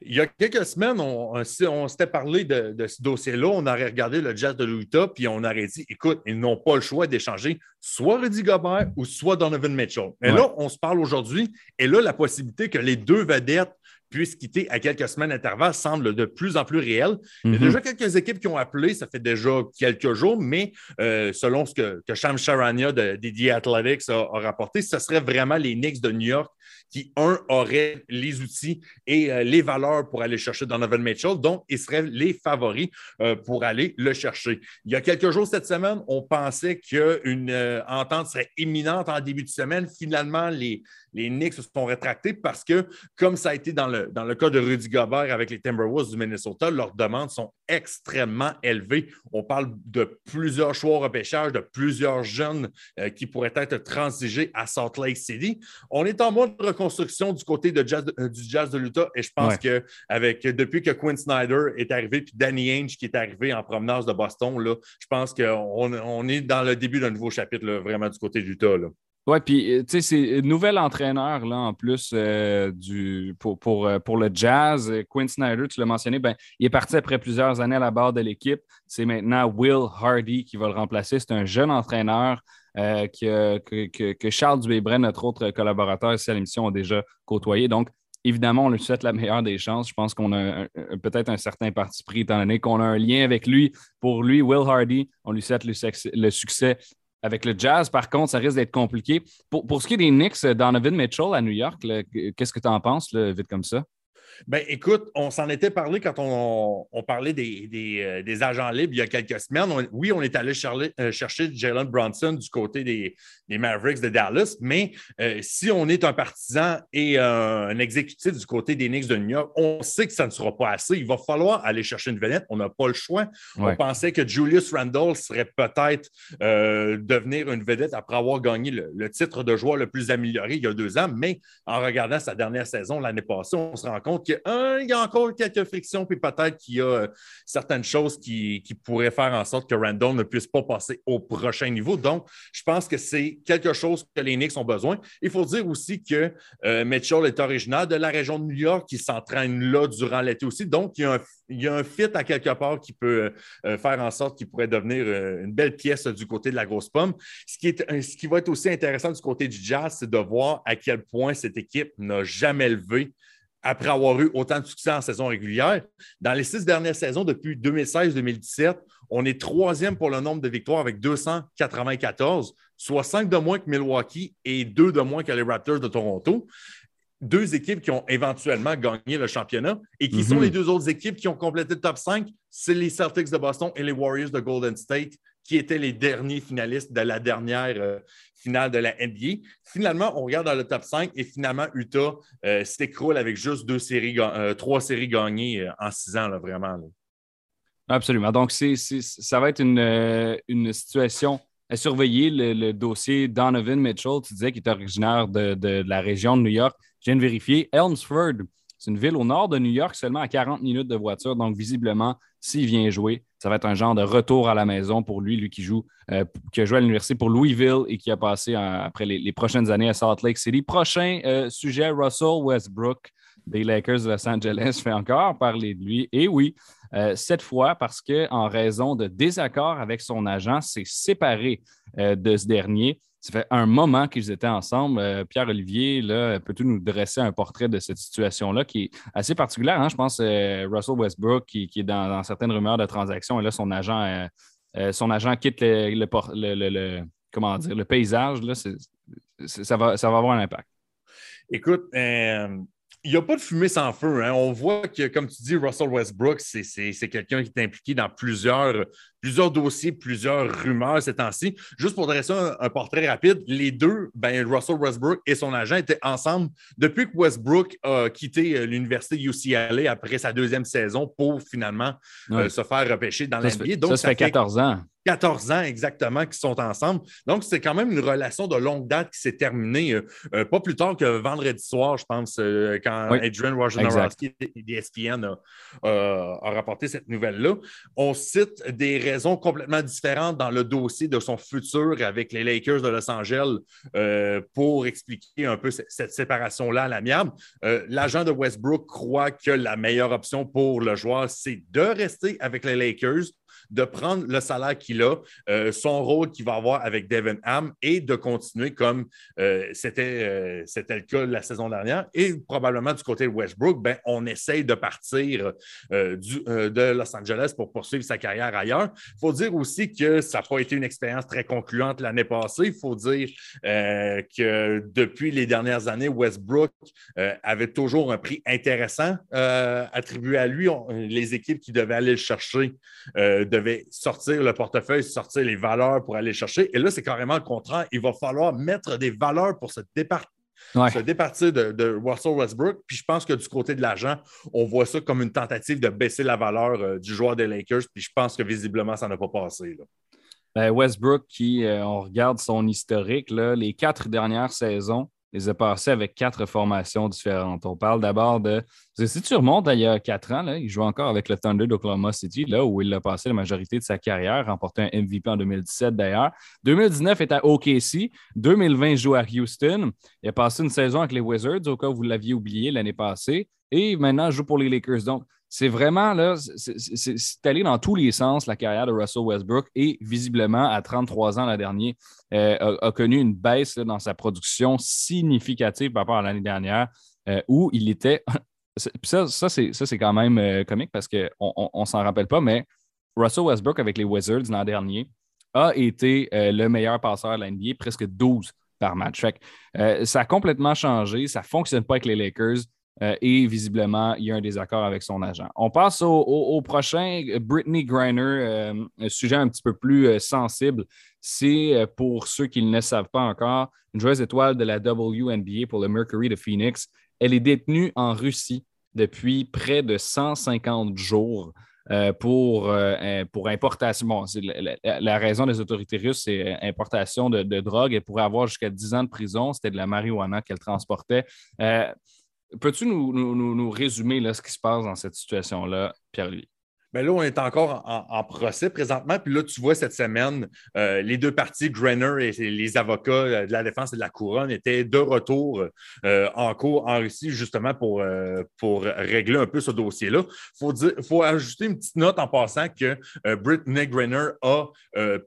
Il y a quelques semaines, on, s'était parlé de, ce dossier-là. On aurait regardé le Jazz de l'Utah, puis on aurait dit écoute, ils n'ont pas le choix d'échanger soit Rudy Gobert ou soit Donovan Mitchell. Mais là, on se parle aujourd'hui, et là, la possibilité que les deux vedettes puissent quitter à quelques semaines d'intervalle semble de plus en plus réel. Il y a mhm. déjà quelques équipes qui ont appelé, ça fait déjà quelques jours, mais euh, selon ce que, que Sham Sharania de, des Athletics a, rapporté, ce serait vraiment les Knicks de New York qui, un, auraient les outils et euh, les valeurs pour aller chercher Donovan Mitchell, donc ils seraient les favoris euh, pour aller le chercher. Il y a quelques jours cette semaine, on pensait qu'une entente serait imminente en début de semaine. Finalement, les, les Knicks se sont rétractés parce que, comme ça a été dans le, dans le cas de Rudy Gobert avec les Timberwolves du Minnesota, leurs demandes sont extrêmement élevées. On parle de plusieurs choix au repêchage, de plusieurs jeunes euh, qui pourraient être transigés à Salt Lake City. On est en mode reconstruction du côté de jazz, euh, du Jazz de l'Utah et je pense que avec, depuis que Quinn Snyder est arrivé puis Danny Ainge qui est arrivé en promenade de Boston, là, je pense qu'on on est dans le début d'un nouveau chapitre vraiment du côté de l'Utah. Oui, puis euh, tu sais, c'est nouvel entraîneur là, en plus euh, du, pour, pour, euh, pour, le jazz. Quinn Snyder, tu l'as mentionné, ben, il est parti après plusieurs années à la barre de l'équipe. C'est maintenant Will Hardy qui va le remplacer. C'est un jeune entraîneur que, que, Charles Dubébret, notre autre collaborateur ici à l'émission, a déjà côtoyé. Donc, évidemment, on lui souhaite la meilleure des chances. Je pense qu'on a peut-être un certain parti pris, étant donné qu'on a un lien avec lui. Pour lui, Will Hardy, on lui souhaite le, le succès avec le Jazz, par contre, ça risque d'être compliqué. Pour, ce qui est des Knicks, euh, Donovan Mitchell à New York, qu'est-ce que tu en penses, vite comme ça? Ben, écoute, on s'en était parlé quand on, parlait euh, des, agents libres il y a quelques semaines. oui, on est allé euh, chercher Jalen Bronson du côté des, Mavericks de Dallas, mais euh, si on est un partisan et un exécutif du côté des Knicks de New York, on sait que ça ne sera pas assez. Il va falloir aller chercher une vedette. On n'a pas le choix. On pensait que Julius Randle serait peut-être devenir une vedette après avoir gagné le, le, titre de joueur le plus amélioré il y a deux ans, mais en regardant sa dernière saison l'année passée, on se rend compte qu'il y a encore quelques frictions, puis peut-être qu'il y a euh, certaines choses qui, pourraient faire en sorte que Randall ne puisse pas passer au prochain niveau. Donc, je pense que c'est quelque chose que les Knicks ont besoin. Il faut dire aussi que euh, Mitchell est originaire de la région de New York, qui s'entraîne là durant l'été aussi. Donc, il y a un fit à quelque part qui peut euh, faire en sorte qu'il pourrait devenir une belle pièce du côté de la grosse pomme. Ce qui va être aussi intéressant du côté du Jazz, c'est de voir à quel point cette équipe n'a jamais levé après avoir eu autant de succès en saison régulière. Dans les six dernières saisons, depuis 2016-2017, on est troisième pour le nombre de victoires avec 294, soit cinq de moins que Milwaukee et deux de moins que les Raptors de Toronto. Deux équipes qui ont éventuellement gagné le championnat. Et qui sont mhm. les deux autres équipes qui ont complété le top 5? C'est les Celtics de Boston et les Warriors de Golden State, qui étaient les derniers finalistes de la dernière euh, finale de la NBA. Finalement, on regarde dans le top 5 et finalement, Utah euh, s'écroule avec juste deux séries, euh, trois séries gagnées en six ans, là, vraiment. Absolument. Donc, ça va être une, situation à surveiller. Le, dossier Donovan Mitchell, tu disais qu'il est originaire de, la région de New York. Je viens de vérifier. Elmsford, c'est une ville au nord de New York, seulement à 40 minutes de voiture. Donc, visiblement, s'il vient jouer, ça va être un genre de retour à la maison pour lui, lui qui joue, euh, qui a joué à l'université pour Louisville et qui a passé après les, prochaines années à Salt Lake City. Prochain euh, sujet, Russell Westbrook des Lakers de Los Angeles (laughs) fait encore parler de lui. Et oui, euh, cette fois parce qu'en raison de désaccords avec son agent, s'est séparé de ce dernier. Ça fait un moment qu'ils étaient ensemble. Euh, Pierre-Olivier, peux-tu nous dresser un portrait de cette situation-là qui est assez particulière? Hein? Je pense euh, Russell Westbrook qui, est dans, certaines rumeurs de transactions et là, son agent, euh, son agent quitte le, comment dire, le paysage. Là, ça, va, ça va avoir un impact. Écoute, il n'y a pas de fumée sans feu. Hein? On voit que, comme tu dis, Russell Westbrook, c'est quelqu'un qui est impliqué dans plusieurs, plusieurs dossiers, plusieurs rumeurs ces temps-ci. Juste pour dresser un, portrait rapide, les deux, ben, Russell Westbrook et son agent étaient ensemble depuis que Westbrook a quitté euh, l'université UCLA après sa deuxième saison pour finalement euh, se faire repêcher dans l'NBA. Donc, ça, ça, fait 14 ans. 14 ans exactement qui sont ensemble. Donc, c'est quand même une relation de longue date qui s'est terminée euh, pas plus tard que vendredi soir, je pense, euh, quand Adrian Wojnarowski d'ESPN a, a, rapporté cette nouvelle-là. On cite des raisons complètement différentes dans le dossier de son futur avec les Lakers de Los Angeles pour expliquer un peu cette séparation-là à l'amiable. L'agent de Westbrook croit que la meilleure option pour le joueur, c'est de rester avec les Lakers de prendre le salaire qu'il a, euh, son rôle qu'il va avoir avec Devin Ham et de continuer comme euh, euh, c'était le cas la saison dernière. Et probablement du côté de Westbrook, ben, on essaye de partir de Los Angeles pour poursuivre sa carrière ailleurs. Il faut dire aussi que ça n'a pas été une expérience très concluante l'année passée. Il faut dire que depuis les dernières années, Westbrook avait toujours un prix intéressant attribué à lui. les équipes qui devaient aller le chercher de devait sortir le portefeuille, sortir les valeurs pour aller chercher. Et là, c'est carrément le contraire. Il va falloir mettre des valeurs pour se départir. Se départir de, Russell Westbrook. Puis je pense que du côté de l'argent, on voit ça comme une tentative de baisser la valeur euh, du joueur des Lakers. Puis je pense que visiblement, ça n'a pas passé. Ben, Westbrook, qui, euh, on regarde son historique, là, les quatre dernières saisons, les a passés avec quatre formations différentes. On parle d'abord de. Si tu remontes il y a quatre ans, il joue encore avec le Thunder d'Oklahoma City, là où il a passé la majorité de sa carrière, remporté un MVP en 2017 d'ailleurs. 2019 est à OKC. 2020, il joue à Houston. Il a passé une saison avec les Wizards, au cas où vous l'aviez oublié l'année passée. Et maintenant, il joue pour les Lakers. Donc, c'est vraiment là, c'est allé dans tous les sens la carrière de Russell Westbrook et visiblement, à 33 ans l'an dernier, euh, a, connu une baisse dans sa production significative par rapport à l'année dernière euh, où il était. (laughs) ça, ça c'est quand même euh, comique parce qu'on ne s'en rappelle pas, mais Russell Westbrook avec les Wizards l'an dernier a été le meilleur passeur de l'NBA, presque 12 par match. ça a complètement changé. Ça ne fonctionne pas avec les Lakers. Et visiblement, il y a un désaccord avec son agent. On passe au, prochain, Brittany Griner, un sujet un petit peu plus sensible. C'est pour ceux qui ne le savent pas encore, une joueuse étoile de la WNBA pour le Mercury de Phoenix. Elle est détenue en Russie depuis près de 150 jours. Euh, pour, euh, pour importation. Bon, la, raison des autorités russes, c'est importation de, drogue. Elle pourrait avoir jusqu'à 10 ans de prison. C'était de la marijuana qu'elle transportait. Peux-tu nous, nous, résumer là, ce qui se passe dans cette situation-là, Pierre-Louis? Mais là, on est encore en, procès présentement. Puis là, tu vois, cette semaine, euh, les deux parties, Grainer et les avocats euh, de la défense et de la couronne, étaient de retour euh, en cours en Russie, justement pour, pour régler un peu ce dossier-là. Il faut, ajouter une petite note en passant que Brittany Grainer a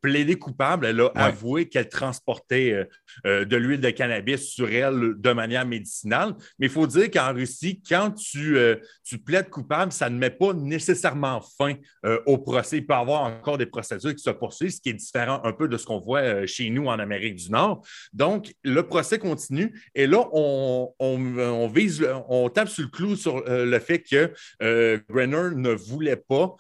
plaidé coupable. Elle a avoué qu'elle transportait de l'huile de cannabis sur elle de manière médicinale. Mais il faut dire qu'en Russie, quand tu, tu plaides coupable, ça ne met pas nécessairement fin euh, au procès. Il peut y avoir encore des procédures qui se poursuivent, ce qui est différent un peu de ce qu'on voit euh, chez nous en Amérique du Nord. Donc, le procès continue et là, on, vise, on tape sur le clou sur euh, le fait que Brenner ne voulait pas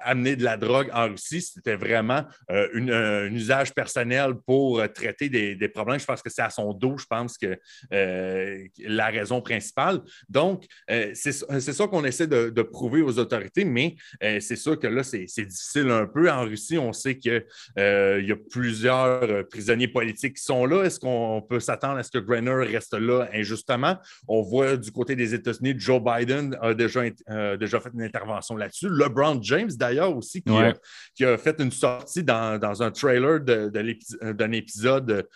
amener de la drogue en Russie. C'était vraiment un usage personnel pour traiter des, problèmes. Je pense que c'est à son dos, je pense que la raison principale. Donc, c'est ça qu'on essaie de, de, prouver aux autorités, mais c'est sûr que là, c'est difficile un peu. En Russie, on sait qu'il euh, y a plusieurs euh, prisonniers politiques qui sont là. Est-ce qu'on peut s'attendre à ce que Grenner reste là injustement? On voit du côté des États-Unis, Joe Biden a déjà, déjà fait une intervention là-dessus. LeBron James, d'ailleurs, aussi, qui, a, fait une sortie dans, un trailer d'un épisode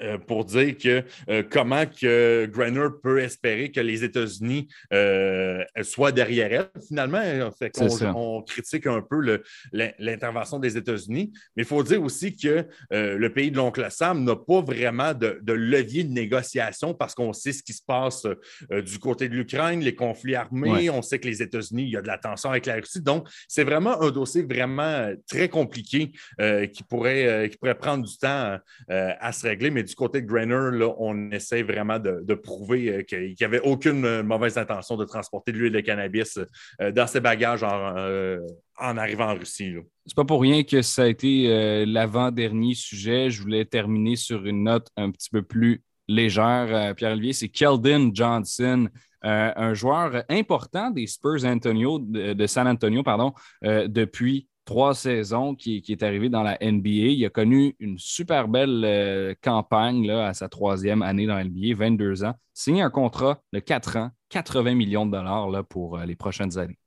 euh, pour dire que euh, comment que Grenner peut espérer que les États-Unis euh, soient derrière elle. Finalement, fait on, critique un peu l'intervention des États-Unis, mais il faut dire aussi que le pays de l'oncle Sam n'a pas vraiment de, levier de négociation parce qu'on sait ce qui se passe du côté de l'Ukraine, les conflits armés, on sait que les États-Unis, il y a de la tension avec la Russie. Donc, c'est vraiment un dossier vraiment très compliqué qui, pourrait, qui pourrait prendre du temps à se régler, mais du côté de Grainer, on essaie vraiment de, prouver euh, qu'il n'y avait aucune euh, mauvaise intention de transporter de l'huile de cannabis euh, dans ses bagages en, arrivant en Russie. C'est pas pour rien que ça a été l'avant-dernier sujet. Je voulais terminer sur une note un petit peu plus légère, Pierre-Olivier. C'est Keldon Johnson, un joueur important des Spurs Antonio, de, San Antonio pardon, depuis trois saisons qui, est arrivé dans la NBA. Il a connu une super belle euh, campagne à sa troisième année dans la NBA, 22 ans. Signé un contrat de 4 ans, 80 millions de dollars pour euh, les prochaines années.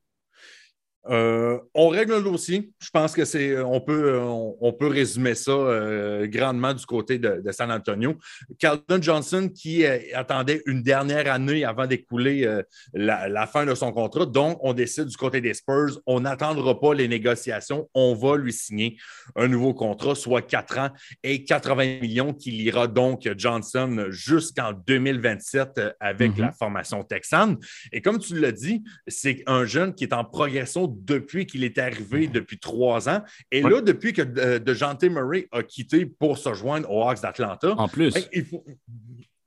Euh, on règle le dossier. Je pense que c'est, on peut, on, peut résumer ça euh, grandement du côté de, San Antonio. Carlton Johnson qui euh, attendait une dernière année avant d'écouler la, fin de son contrat. Donc, on décide du côté des Spurs, on n'attendra pas les négociations, on va lui signer un nouveau contrat, soit 4 ans et 80 millions qui ira donc Johnson jusqu'en 2027 avec mm-hmm. la formation texane. Et comme tu l'as dit, c'est un jeune qui est en progression depuis qu'il est arrivé depuis trois ans. Et là, depuis que euh, de, Murray a quitté pour se joindre aux Hawks d'Atlanta, en plus, ben, il faut,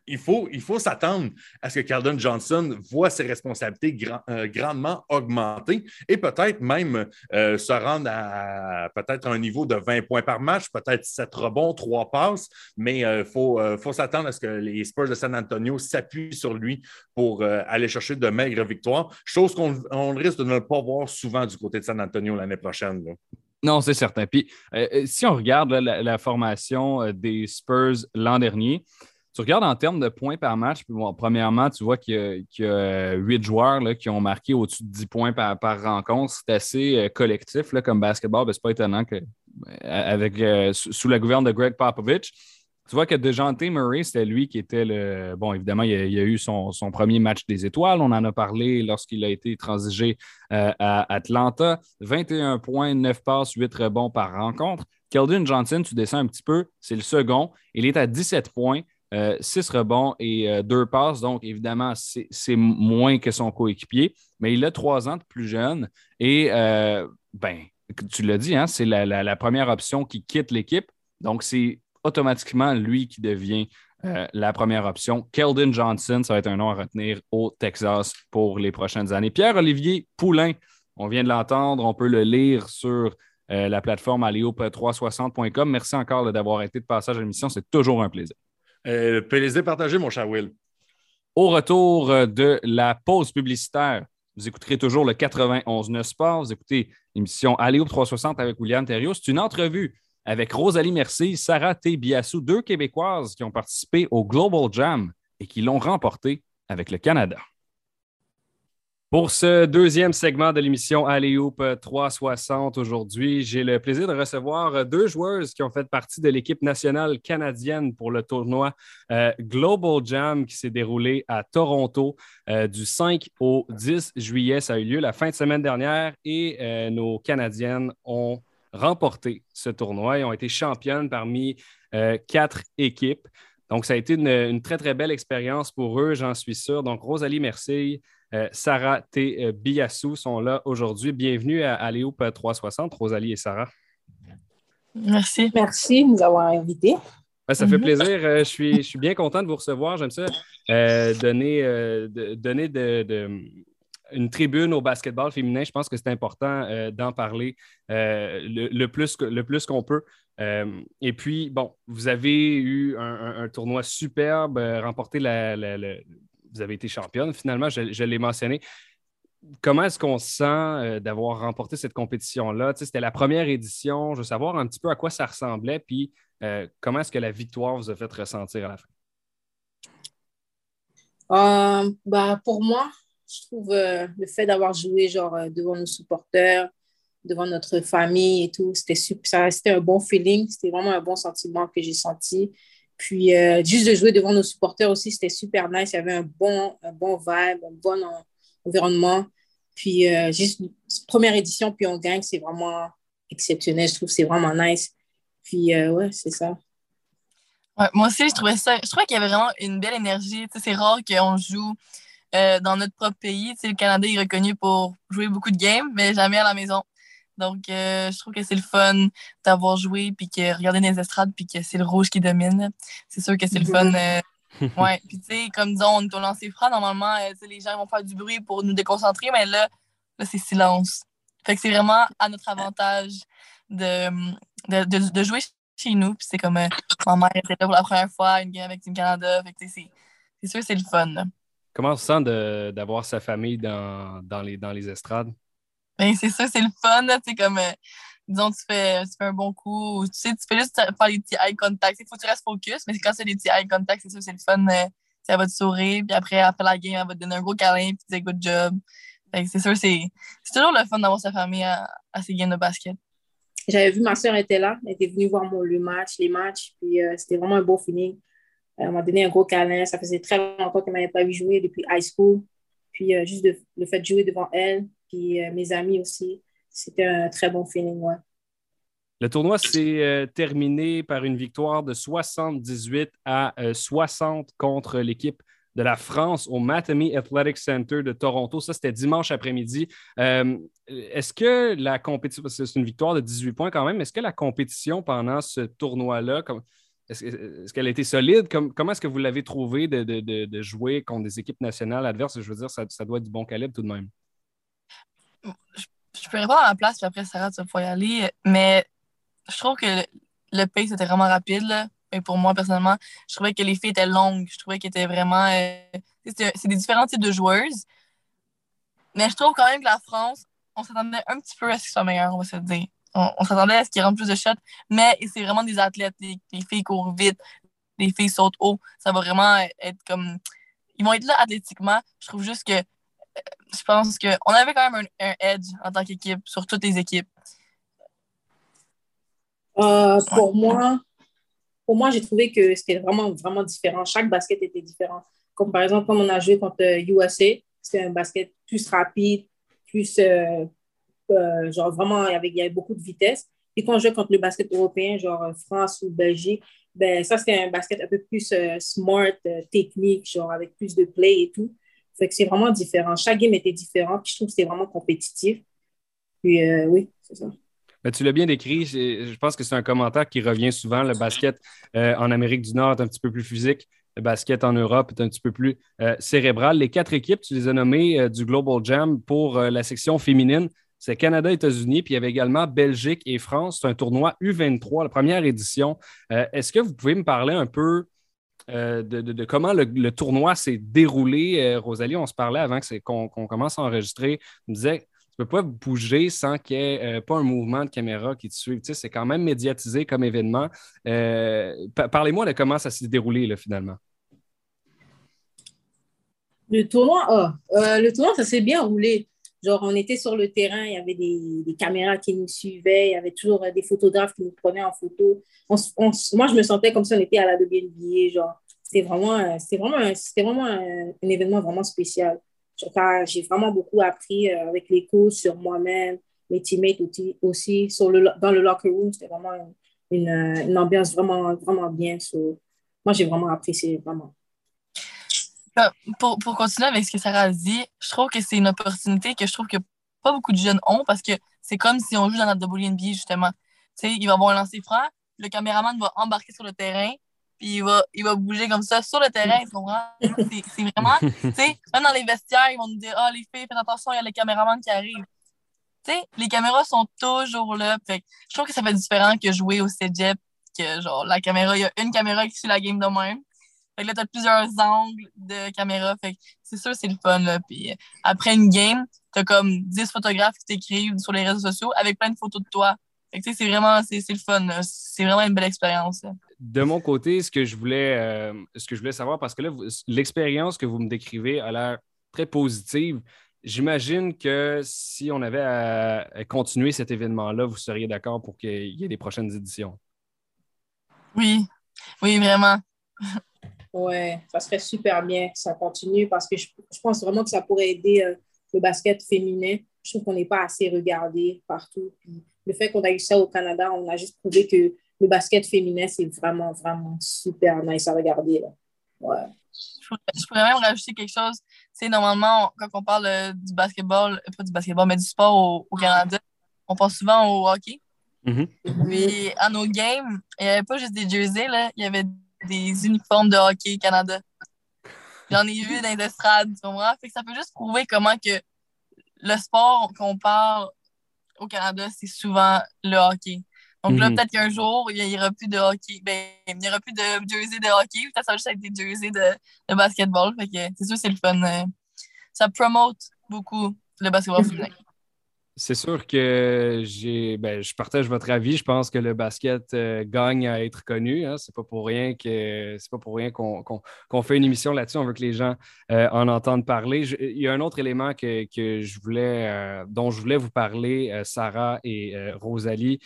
il faut, il faut s'attendre à ce que Cardon Johnson voit ses responsabilités euh, grandement augmenter et peut-être même euh, se rendre à, peut-être un niveau de 20 points par match, peut-être 7 rebonds, 3 passes, mais il euh, faut, faut s'attendre à ce que les Spurs de San Antonio s'appuient sur lui pour aller chercher de maigres victoires, chose qu'on risque de ne pas voir souvent du côté de San Antonio l'année prochaine. Non, c'est certain. Puis, si on regarde la, formation des Spurs l'an dernier, tu regardes en termes de points par match, premièrement, tu vois qu'il y, a huit joueurs là, qui ont marqué au-dessus de 10 points par, rencontre. C'est assez euh, collectif là, comme basketball. Ce n'est pas étonnant que euh, avec, euh, sous la gouverne de Greg Popovich. Tu vois que DeJounte Murray, c'était lui qui était le. Bon, évidemment, il a, a eu son, premier match des étoiles. On en a parlé lorsqu'il a été transigé à Atlanta. 21 points, 9 passes, 8 rebonds par rencontre. Keldon Johnson, tu descends un petit peu, c'est le second. Il est à 17 points. 6 euh, rebonds et 2 euh, passes. Donc, évidemment, c'est moins que son coéquipier, mais il a 3 ans de plus jeune. Et, euh, ben, tu l'as dit, hein, c'est la, première option qui quitte l'équipe. Donc, c'est automatiquement lui qui devient euh, la première option. Keldon Johnson, ça va être un nom à retenir au Texas pour les prochaines années. Pierre-Olivier Poulain, on vient de l'entendre, on peut le lire sur euh, la plateforme alleop360.com. Merci encore d'avoir été de passage à l'émission, c'est toujours un plaisir. Euh, plaisir partagé, mon cher Will. Au retour de la pause publicitaire, vous écouterez toujours le 91.9 Sport. Vous écoutez l'émission Alléo 360 avec William Thériault. C'est une entrevue avec Rosalie Merci, Sarah T. Biassou, deux Québécoises qui ont participé au Global Jam et qui l'ont remporté avec le Canada. Pour ce deuxième segment de l'émission Alléoupe 360 aujourd'hui, j'ai le plaisir de recevoir deux joueuses qui ont fait partie de l'équipe nationale canadienne pour le tournoi euh, Global Jam qui s'est déroulé à Toronto euh, du 5 au 10 juillet. Ça a eu lieu la fin de semaine dernière et euh, nos Canadiennes ont remporté ce tournoi et ont été championnes parmi quatre équipes. Donc, ça a été une, une très, très belle expérience pour eux, j'en suis sûr. Donc, Rosalie Merci, euh, Sarah T. Euh, Biassou sont là aujourd'hui. Bienvenue à Aléoupe 360, Rosalie et Sarah. Merci. Merci de nous avoir invités. ça fait mhm. plaisir. Euh, je, suis, je suis bien content de vous recevoir. J'aime ça. donner donner de, une tribune au basketball féminin, je pense que c'est important d'en parler le, plus, le plus qu'on peut. et puis, bon, vous avez eu un, tournoi superbe, remporté la, vous avez été championne. Finalement, je, l'ai mentionné. Comment est-ce qu'on se sent euh, d'avoir remporté cette compétition-là? C'était la première édition. Je veux savoir un petit peu à quoi ça ressemblait, puis euh, comment est-ce que la victoire vous a fait ressentir à la fin? Euh, bah, pour moi, je trouve le fait d'avoir joué genre, devant nos supporters, devant notre famille et tout, c'était super. C'était un bon feeling, c'était vraiment un bon sentiment que j'ai senti. Puis, euh, juste de jouer devant nos supporters aussi, c'était super nice. Il y avait un bon, un bon vibe, un bon environnement. Puis, euh, juste première édition, puis on gagne, c'est vraiment exceptionnel. Je trouve que c'est vraiment nice. Puis, euh, ouais, c'est ça. moi aussi, je trouvais ça. Je trouvais qu'il y avait vraiment une belle énergie. c'est rare qu'on joue dans notre propre pays. le Canada est reconnu pour jouer beaucoup de games, mais jamais à la maison. Donc, euh, je trouve que c'est le fun d'avoir joué, puis que regarder les estrades, puis que c'est le rouge qui domine. C'est sûr que c'est le fun. Euh, (laughs) ouais. Puis, tu sais, comme disons, on est au lancer franc, normalement, euh, les gens vont faire du bruit pour nous déconcentrer, mais là, là c'est silence. Fait que c'est vraiment à notre avantage de, de, de, jouer chez nous. Puis, c'est comme ma mère était là pour la première fois, une game avec Team Canada. Fait que, c'est sûr que c'est le fun. Comment on se sent d'avoir sa famille dans, dans, les, dans les estrades? Ben, c'est ça, c'est le fun. Tu comme, euh, disons, tu fais, tu fais un bon coup, tu sais, tu fais juste faire les petits eye contact. Il faut que tu restes focus, mais quand c'est des petits eye contact, c'est ça, c'est le fun. Euh, ça va te sourire, puis après, après la game, elle va te donner un gros câlin, puis tu dis good job. c'est sûr, c'est toujours le fun d'avoir sa famille à, à ces games de basket. J'avais vu ma soeur était là, elle était venue voir mon, le match, les matchs, puis euh, c'était vraiment un beau feeling. Elle m'a donné un gros câlin. Ça faisait très longtemps qu'elle m'avait pas vu jouer depuis high school. Puis juste le fait de jouer devant elle, euh, mes amis aussi. C'était un très bon feeling, ouais. Le tournoi s'est euh, terminé par une victoire de 78 à 60 euh, contre l'équipe de la France au Mattamy Athletic Center de Toronto. Ça, c'était dimanche après-midi. est-ce que la compétition, c'est une victoire de 18 points quand même, est-ce que la compétition pendant ce tournoi-là, est-ce, qu'elle a été solide? comment est-ce que vous l'avez trouvé de, jouer contre des équipes nationales adverses? Je veux dire, ça, ça doit être du bon calibre tout de même je, peux répondre à la place, puis après, Sarah, tu vas pouvoir y aller. Mais je trouve que le, pace était vraiment rapide. Et pour moi, personnellement, je trouvais que les filles étaient longues. Je trouvais qu'elles étaient vraiment. Euh, c'est des différents types de joueuses. Mais je trouve quand même que la France, on s'attendait un petit peu à ce qu'ils soient meilleurs, on va se dire. On, s'attendait à ce qu'ils rentrent plus de shots. Mais c'est vraiment des athlètes. Les, les, filles courent vite. Les filles sautent haut. Ça va vraiment être comme. Ils vont être là athlétiquement. Je trouve juste que je pense qu'on avait quand même un, edge en tant qu'équipe sur toutes les équipes. Euh, pour moi, pour moi, j'ai trouvé que c'était vraiment, vraiment différent. Chaque basket était différent. Comme par exemple, comme on a joué contre USA, c'était un basket plus rapide, plus euh, euh, genre vraiment, il y, avait, il y avait beaucoup de vitesse. Et quand on jouait contre le basket européen, genre France ou Belgique, ben, ça, c'était un basket un peu plus smart, technique, genre avec plus de play et tout. Fait que c'est vraiment différent. Chaque game était différent. Puis je trouve que c'était vraiment compétitif. Puis euh, oui, c'est ça. Ben, tu l'as bien décrit. Je pense que c'est un commentaire qui revient souvent. Le basket euh, en Amérique du Nord est un petit peu plus physique. Le basket en Europe est un petit peu plus euh, cérébral. Les quatre équipes, tu les as nommées du Global Jam pour la section féminine. C'est Canada, États-Unis, puis il y avait également Belgique et France. C'est un tournoi U23, la première édition. Est-ce que vous pouvez me parler un peu de, comment le, tournoi s'est déroulé? Rosalie, on se parlait avant qu'on commence à enregistrer. On me disait tu ne peux pas bouger sans qu'il n'y ait euh, pas un mouvement de caméra qui te suive. Tu sais, c'est quand même médiatisé comme événement. Euh, parlez-moi de comment ça s'est déroulé là, finalement. Le tournoi, euh, le tournoi, ça s'est bien roulé. Genre, on était sur le terrain, il y avait des, caméras qui nous suivaient, il y avait toujours des photographes qui nous prenaient en photo. moi, je me sentais comme si on était à la WNBA. Genre, c'était vraiment, c'était vraiment, vraiment un, événement vraiment spécial. J'ai vraiment beaucoup appris euh, avec les cours sur moi-même, mes teammates aussi, dans le locker room. C'était vraiment une, ambiance vraiment, vraiment bien. moi, j'ai vraiment apprécié, vraiment. Pour, pour, continuer avec ce que Sarah a dit, je trouve que c'est une opportunité que je trouve que pas beaucoup de jeunes ont parce que c'est comme si on joue dans la WNBA, justement. Tu sais, il va avoir un lancer franc, le caméraman va embarquer sur le terrain, puis il va, il va bouger comme ça sur le terrain, tu comprends? C'est vraiment, tu (laughs) sais, même dans les vestiaires, ils vont nous dire, ah, oh, les filles, faites attention, il y a les caméramans qui arrivent. Tu sais, les caméras sont toujours là. Fait je trouve que ça fait différent que jouer au cégep, que genre, la caméra, il y a une caméra qui suit la game de même. Fait que là, t'as plusieurs angles de caméra. Fait c'est sûr, c'est le fun, là. Puis après une game, t'as comme 10 photographes qui t'écrivent sur les réseaux sociaux avec plein de photos de toi c'est vraiment, c'est le fun. C'est vraiment une belle expérience. De mon côté, ce que je voulais, euh, ce que je voulais savoir, parce que là, l'expérience que vous me décrivez a l'air très positive. J'imagine que si on avait à, continuer cet événement-là, vous seriez d'accord pour qu'il y ait des prochaines éditions? Oui, oui, vraiment. Oui, ça serait super bien que ça continue parce que je, pense vraiment que ça pourrait aider euh, le basket féminin. Je trouve qu'on n'est pas assez regardé partout le fait qu'on a eu ça au Canada, on a juste prouvé que le basket féminin, c'est vraiment, vraiment super nice à regarder. Là. Ouais. Je pourrais même rajouter quelque chose. C'est normalement, quand on parle euh, du basketball, euh, pas du basketball, mais du sport au, Canada, on pense souvent au hockey. Mm-hmm. à nos games, il n'y avait pas juste des jerseys, là, il y avait des uniformes de hockey Canada. J'en ai vu dans les estrades, tu comprends? Fait que ça peut juste prouver comment que le sport qu'on parle au Canada, c'est souvent le hockey. Donc là, mhm. peut-être qu'un jour, il n'y aura plus de hockey. Ben, il n'y aura plus de jersey de hockey. Peut-être ça va juste être des jerseys de, de basketball. Fait que c'est sûr, c'est le fun. Euh, ça promote beaucoup le basketball féminin. C'est sûr que j'ai, ben, je partage votre avis. Je pense que le basket euh, gagne à être connu. Hein. C'est pas pour rien que c'est pas pour rien qu'on, fait une émission là-dessus. On veut que les gens euh, en entendent parler. il y a un autre élément que, je voulais, euh, dont je voulais vous parler, Sarah et Rosalie.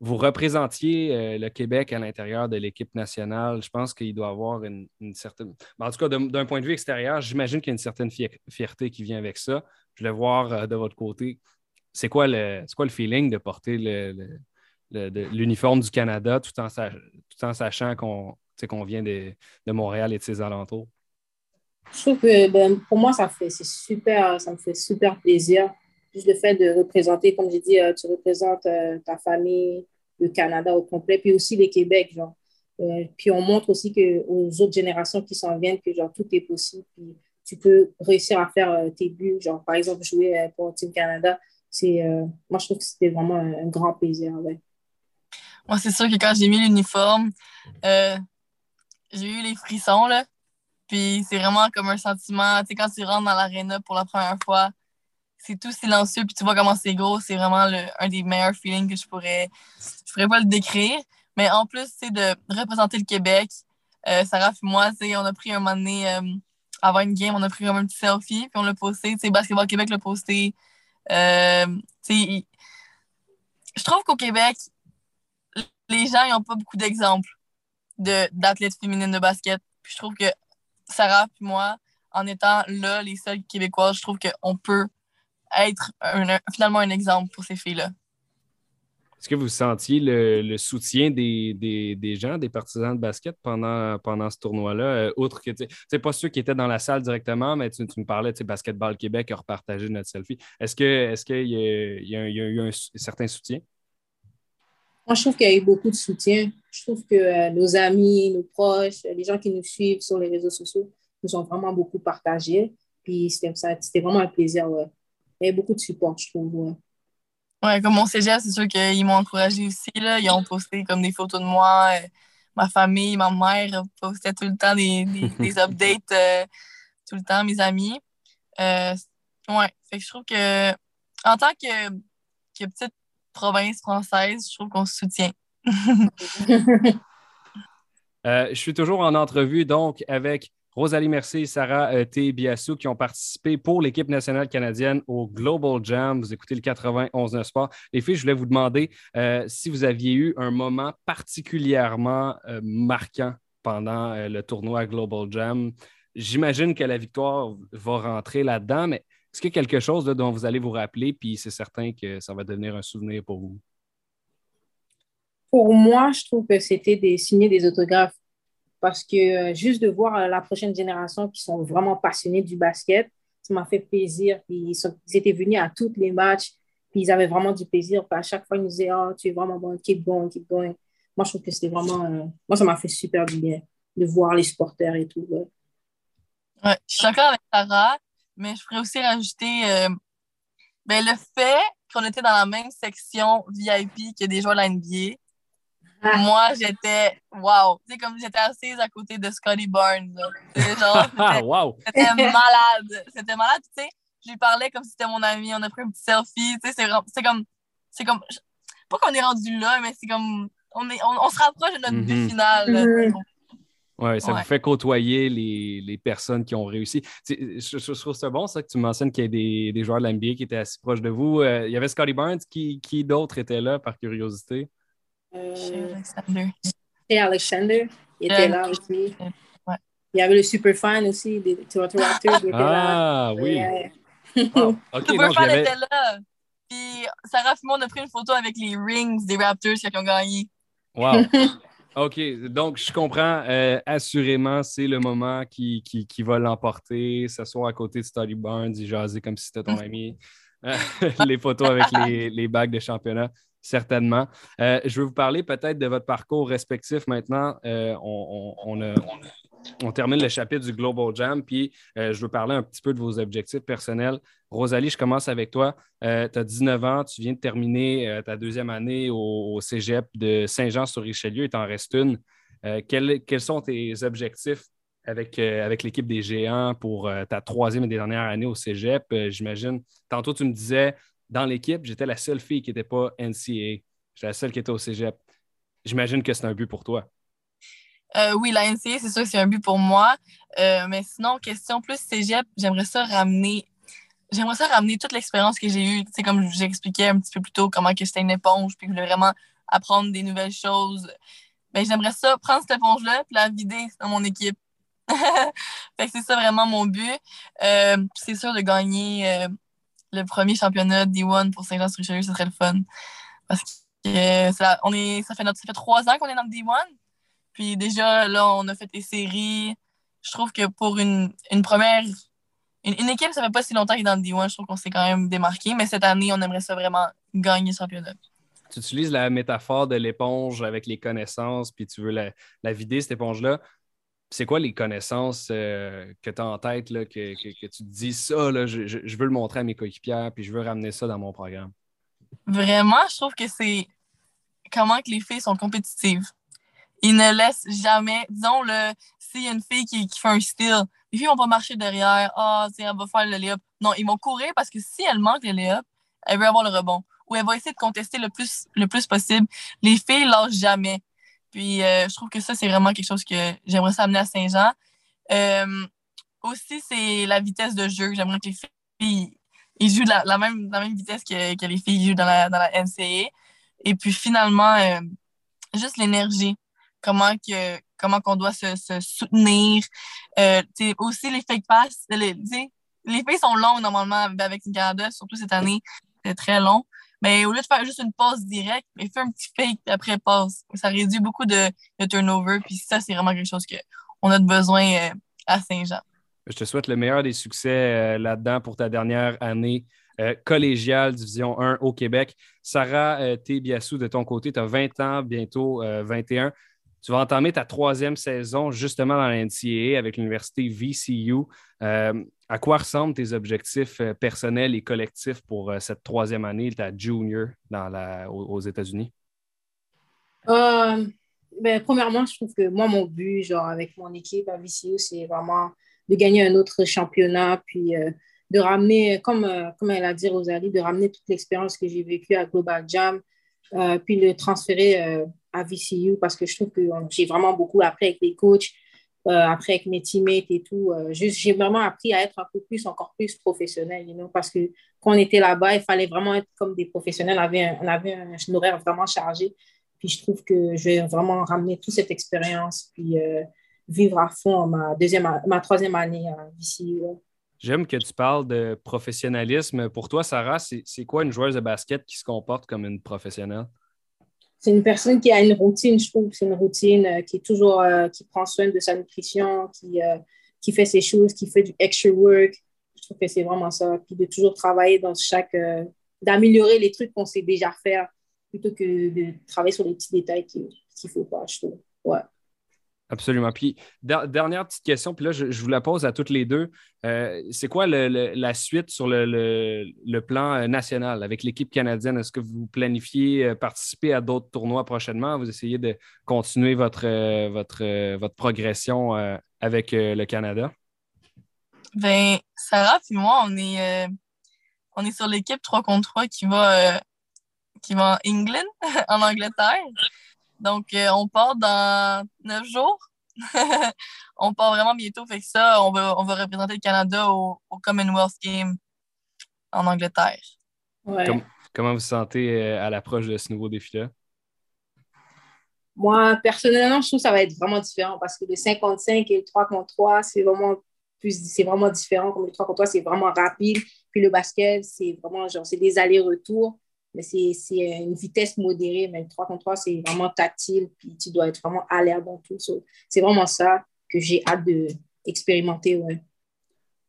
Vous représentiez le Québec à l'intérieur de l'équipe nationale. Je pense qu'il doit avoir une, certaine. Ben, en tout cas, d'un point de vue extérieur, j'imagine qu'il y a une certaine fierté qui vient avec ça. Je voulais voir de votre côté c'est quoi, le, quoi le feeling de porter l'uniforme du Canada tout en, tout en sachant qu'on vient de, Montréal et de ses alentours? Je trouve que ben, pour moi, ça, fait, super, ça me fait super plaisir. Juste le fait de représenter, comme j'ai dit, euh, tu représentes euh, ta famille, le Canada au complet, puis aussi le Québec. Genre. Euh, puis on montre aussi que, aux autres générations qui s'en viennent que genre, tout est possible. Puis tu peux réussir à faire tes buts. Genre, par exemple, jouer pour Team Canada, euh, moi, je trouve que c'était vraiment un, grand plaisir. Moi, c'est sûr que quand j'ai mis l'uniforme, euh, j'ai eu les frissons, là. Puis c'est vraiment comme un sentiment, tu sais, quand tu rentres dans l'aréna pour la première fois, c'est tout silencieux, puis tu vois comment c'est gros, c'est vraiment un des meilleurs feelings que je pourrais, je pourrais pas le décrire. Mais en plus, c'est de représenter le Québec. Euh, Sarah et moi, on a pris un moment donné, avant une game, on a pris comme un petit selfie, puis on l'a posté, tu sais, Basketball Québec l'a posté, euh, je trouve qu'au Québec, les gens n'ont pas beaucoup d'exemples d'athlètes féminines de basket. Puis je trouve que Sarah et moi, en étant là, les seules Québécoises, je trouve qu'on peut être finalement un exemple pour ces filles-là. Est-ce que vous sentiez le, soutien des, gens, des partisans de basket pendant, ce tournoi-là? Euh, outre que, tu sais, pas ceux qui étaient dans la salle directement, mais tu, me parlais, tu sais, Basketball Québec a repartagé notre selfie. Est-ce qu'il y, a, eu un certain soutien? Moi, je trouve qu'il y a eu beaucoup de soutien. Je trouve que euh, nos amis, nos proches, les gens qui nous suivent sur les réseaux sociaux nous ont vraiment beaucoup partagé. Puis c'était vraiment un plaisir. Il y a eu beaucoup de support, je trouve. Ouais, comme mon cégep, c'est sûr qu'ils m'ont encouragé aussi. Là. Ils ont posté comme des photos de moi. Euh, ma famille, ma mère postait tout le temps des, (laughs) des, updates, euh, tout le temps, mes amis. Euh, ouais, fait que je trouve que en tant que, que petite province française, je trouve qu'on se soutient. (laughs) je suis toujours en entrevue donc avec Rosalie Mercier et Sarah euh, T. Biassou qui ont participé pour l'équipe nationale canadienne au Global Jam. Vous écoutez le 91 Sport. Les filles, je voulais vous demander euh, si vous aviez eu un moment particulièrement euh, marquant pendant le tournoi Global Jam. J'imagine que la victoire va rentrer là-dedans, mais est-ce qu'il y a quelque chose dont vous allez vous rappeler, puis c'est certain que ça va devenir un souvenir pour vous? Pour moi, je trouve que c'était des signer des autographes parce que euh, juste de voir euh, la prochaine génération qui sont vraiment passionnés du basket, ça m'a fait plaisir. Ils, étaient venus à tous les matchs, puis ils avaient vraiment du plaisir. à chaque fois, ils nous disaient oh, Tu es vraiment bon, keep going, keep going. Moi, je trouve que c'était vraiment. Euh, moi, ça m'a fait super bien de voir les supporters et tout. Ouais. je suis d'accord avec Sarah, mais je pourrais aussi rajouter ben, le fait qu'on était dans la même section VIP que des joueurs de la NBA. Moi, j'étais, wow, tu sais, comme j'étais assise à côté de Scotty Barnes. Genre, (laughs) c'était malade. C'était malade, tu sais. Je lui parlais comme si c'était mon ami. On a pris un petit selfie. Tu sais, c'est comme, c'est comme, pas qu'on est rendu là, mais c'est comme, on, est, on, se rapproche de notre but final. Mhm. Oui, ça vous fait côtoyer les, les, personnes qui ont réussi. Je, je, trouve ça bon, ça, que tu mentionnes qu'il y a des, des, joueurs de l'NBA qui étaient assez proches de vous. Euh, il y avait Scotty Barnes. Qui, qui d'autre était là, par curiosité? Chez Alexander. Chez Alexander, il était là aussi. Il y avait le Superfan aussi, des Toronto Raptors, était là. Ah oui. Oh, (laughs) okay, Superfan était là. Puis Sarah et on a pris une photo avec les rings des Raptors qui ont gagné. Wow. (laughs) OK, donc je comprends. Euh, assurément, c'est le moment qui, qui, qui va l'emporter. S'asseoir à côté de Study Barnes, y jaser comme si c'était ton (laughs) ami. les photos avec les, les bagues de championnat certainement. Euh, je vais vous parler peut-être de votre parcours respectif maintenant. Euh, on, termine le chapitre du Global Jam, puis euh, je veux parler un petit peu de vos objectifs personnels. Rosalie, je commence avec toi. tu as 19 ans, tu viens de terminer ta deuxième année au, cégep de Saint-Jean-sur-Richelieu, il t'en reste une. Quels, quels, sont tes objectifs avec, avec l'équipe des géants pour ta troisième et dernière année au cégep? J'imagine, tantôt tu me disais, dans l'équipe, j'étais la seule fille qui n'était pas NCA. J'étais la seule qui était au cégep. J'imagine que c'est un but pour toi. Euh, oui, la NCA, c'est sûr que c'est un but pour moi. Euh, mais sinon, question plus cégep, j'aimerais ça ramener. J'aimerais ça ramener toute l'expérience que j'ai eue. Sais, comme j'expliquais un petit peu plus tôt, comment que j'étais une éponge, puis je voulais vraiment apprendre des nouvelles choses. Ben, j'aimerais ça prendre cette éponge-là, puis la vider dans mon équipe. (laughs) fait que c'est ça vraiment mon but. Euh, c'est sûr de gagner le premier championnat D1 pour Saint-Jean-sur-Richelieu, ce serait le fun. Parce que ça, on est, ça, fait, notre, ça fait trois ans qu'on est dans le D1. Puis déjà, là, on a fait des séries. Je trouve que pour une, une première. Une, équipe, ça fait pas si longtemps qu'il est dans le D1. Je trouve qu'on s'est quand même démarqué. Mais cette année, on aimerait ça vraiment gagner le championnat. Tu utilises la métaphore de l'éponge avec les connaissances, puis tu veux la vider, cette éponge-là c'est quoi les connaissances euh, que tu as en tête, que, tu te dis ça, je, veux le montrer à mes coéquipières, puis je veux ramener ça dans mon programme? Vraiment, je trouve que c'est comment que les filles sont compétitives. Ils ne laissent jamais, disons, le s'il y a une fille qui, fait un style, les filles vont pas marcher derrière, ah, oh, elle va faire le layup. Non, ils vont courir parce que si elle manque le layup, elle veut avoir le rebond. Ou elle va essayer de contester le plus, le plus possible. Les filles lâchent jamais. Puis euh, je trouve que ça, c'est vraiment quelque chose que j'aimerais s'amener à Saint-Jean. Euh, aussi, c'est la vitesse de jeu. J'aimerais que les filles jouent la, même, vitesse que, que les filles jouent dans la, dans la NCA. Et puis finalement, euh, juste l'énergie. Comment que comment qu'on doit se, soutenir. aussi les fake pass. Les, les filles sont longues normalement avec une Canada, surtout cette année. C'est très long. Mais au lieu de faire juste une passe directe, mais fais un petit fake après passe. Ça réduit beaucoup de, de turnover. Puis ça, c'est vraiment quelque chose qu'on a besoin euh, à Saint-Jean. Je te souhaite le meilleur des succès euh, là-dedans pour ta dernière année collégiale, Division 1 au Québec. Sarah Tébiassou, de ton côté, tu as 20 ans, bientôt 21. Tu vas entamer ta troisième saison justement dans la NCAA avec l'université VCU. à quoi ressemblent tes objectifs personnels et collectifs pour cette troisième année, ta junior dans aux, États-Unis? Ben, premièrement, je trouve que moi, mon but, genre, avec mon équipe à VCU, c'est vraiment de gagner un autre championnat, puis euh, de ramener, comme, euh, comme elle a dit Rosalie, de ramener toute l'expérience que j'ai vécue à Global Jam, euh, puis le transférer à VCU parce que je trouve que j'ai vraiment beaucoup appris avec les coachs, après avec mes teammates et tout. juste, j'ai vraiment appris à être un peu plus, encore plus professionnel, parce que quand on était là-bas, il fallait vraiment être comme des professionnels. On avait un, on avait un horaire vraiment chargé. Puis je trouve que je vais vraiment ramener toute cette expérience, puis vivre à fond ma, deuxième, ma troisième année à VCU. J'aime que tu parles de professionnalisme. Pour toi, Sarah, c'est quoi une joueuse de basket qui se comporte comme une professionnelle? C'est une personne qui a une routine, je trouve. C'est une routine euh, qui est toujours, euh, qui prend soin de sa nutrition, qui, euh, qui fait ses choses, qui fait du extra work. Je trouve que c'est vraiment ça. Puis de toujours travailler dans chaque, d'améliorer les trucs qu'on sait déjà faire plutôt que de travailler sur les petits détails qu'il ne faut pas, je trouve. Ouais. Absolument. Puis, dernière petite question, puis là, je, vous la pose à toutes les deux. Euh, c'est quoi la suite sur le, plan euh, national avec l'équipe canadienne? Est-ce que vous planifiez euh, participer à d'autres tournois prochainement? Vous essayez de continuer votre, votre, votre progression avec le Canada? Ben, Sarah et moi, on est, on est sur l'équipe 3 contre 3 qui va, qui va en England, (laughs) en Angleterre. Donc, euh, on part dans neuf jours. (laughs) on part vraiment bientôt. Fait que ça, on va, on va représenter le Canada au, Commonwealth Game en Angleterre. comment vous sentez euh, à l'approche de ce nouveau défi-là? Moi, personnellement, je trouve que ça va être vraiment différent parce que le 55 et le 3 contre 3, c'est vraiment plus, c'est vraiment différent. Comme le 3 contre 3, c'est vraiment rapide. Puis le basket, c'est vraiment genre, c'est des allers-retours mais c'est une vitesse modérée, mais le 3 contre 3, c'est vraiment tactile, puis tu dois être vraiment alerte dans tout. c'est vraiment ça que j'ai hâte d'expérimenter. Ouais.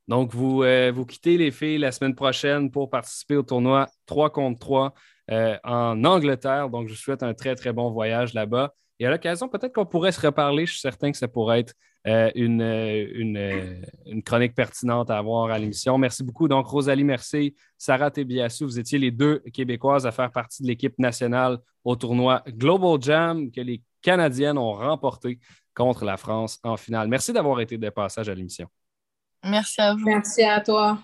Donc, vous, euh, vous quittez les filles la semaine prochaine pour participer au tournoi 3 contre 3 euh, en Angleterre. Donc, je vous souhaite un très, très bon voyage là-bas. Et à l'occasion, peut-être qu'on pourrait se reparler. Je suis certain que ça pourrait être euh, une, euh, euh, une, chronique pertinente à avoir à l'émission. Merci beaucoup. Donc, Rosalie Mercier, Sarah Tebiassou, vous étiez les deux Québécoises à faire partie de l'équipe nationale au tournoi Global Jam que les Canadiennes ont remporté contre la France en finale. Merci d'avoir été de passage à l'émission. Merci à vous. Merci à toi.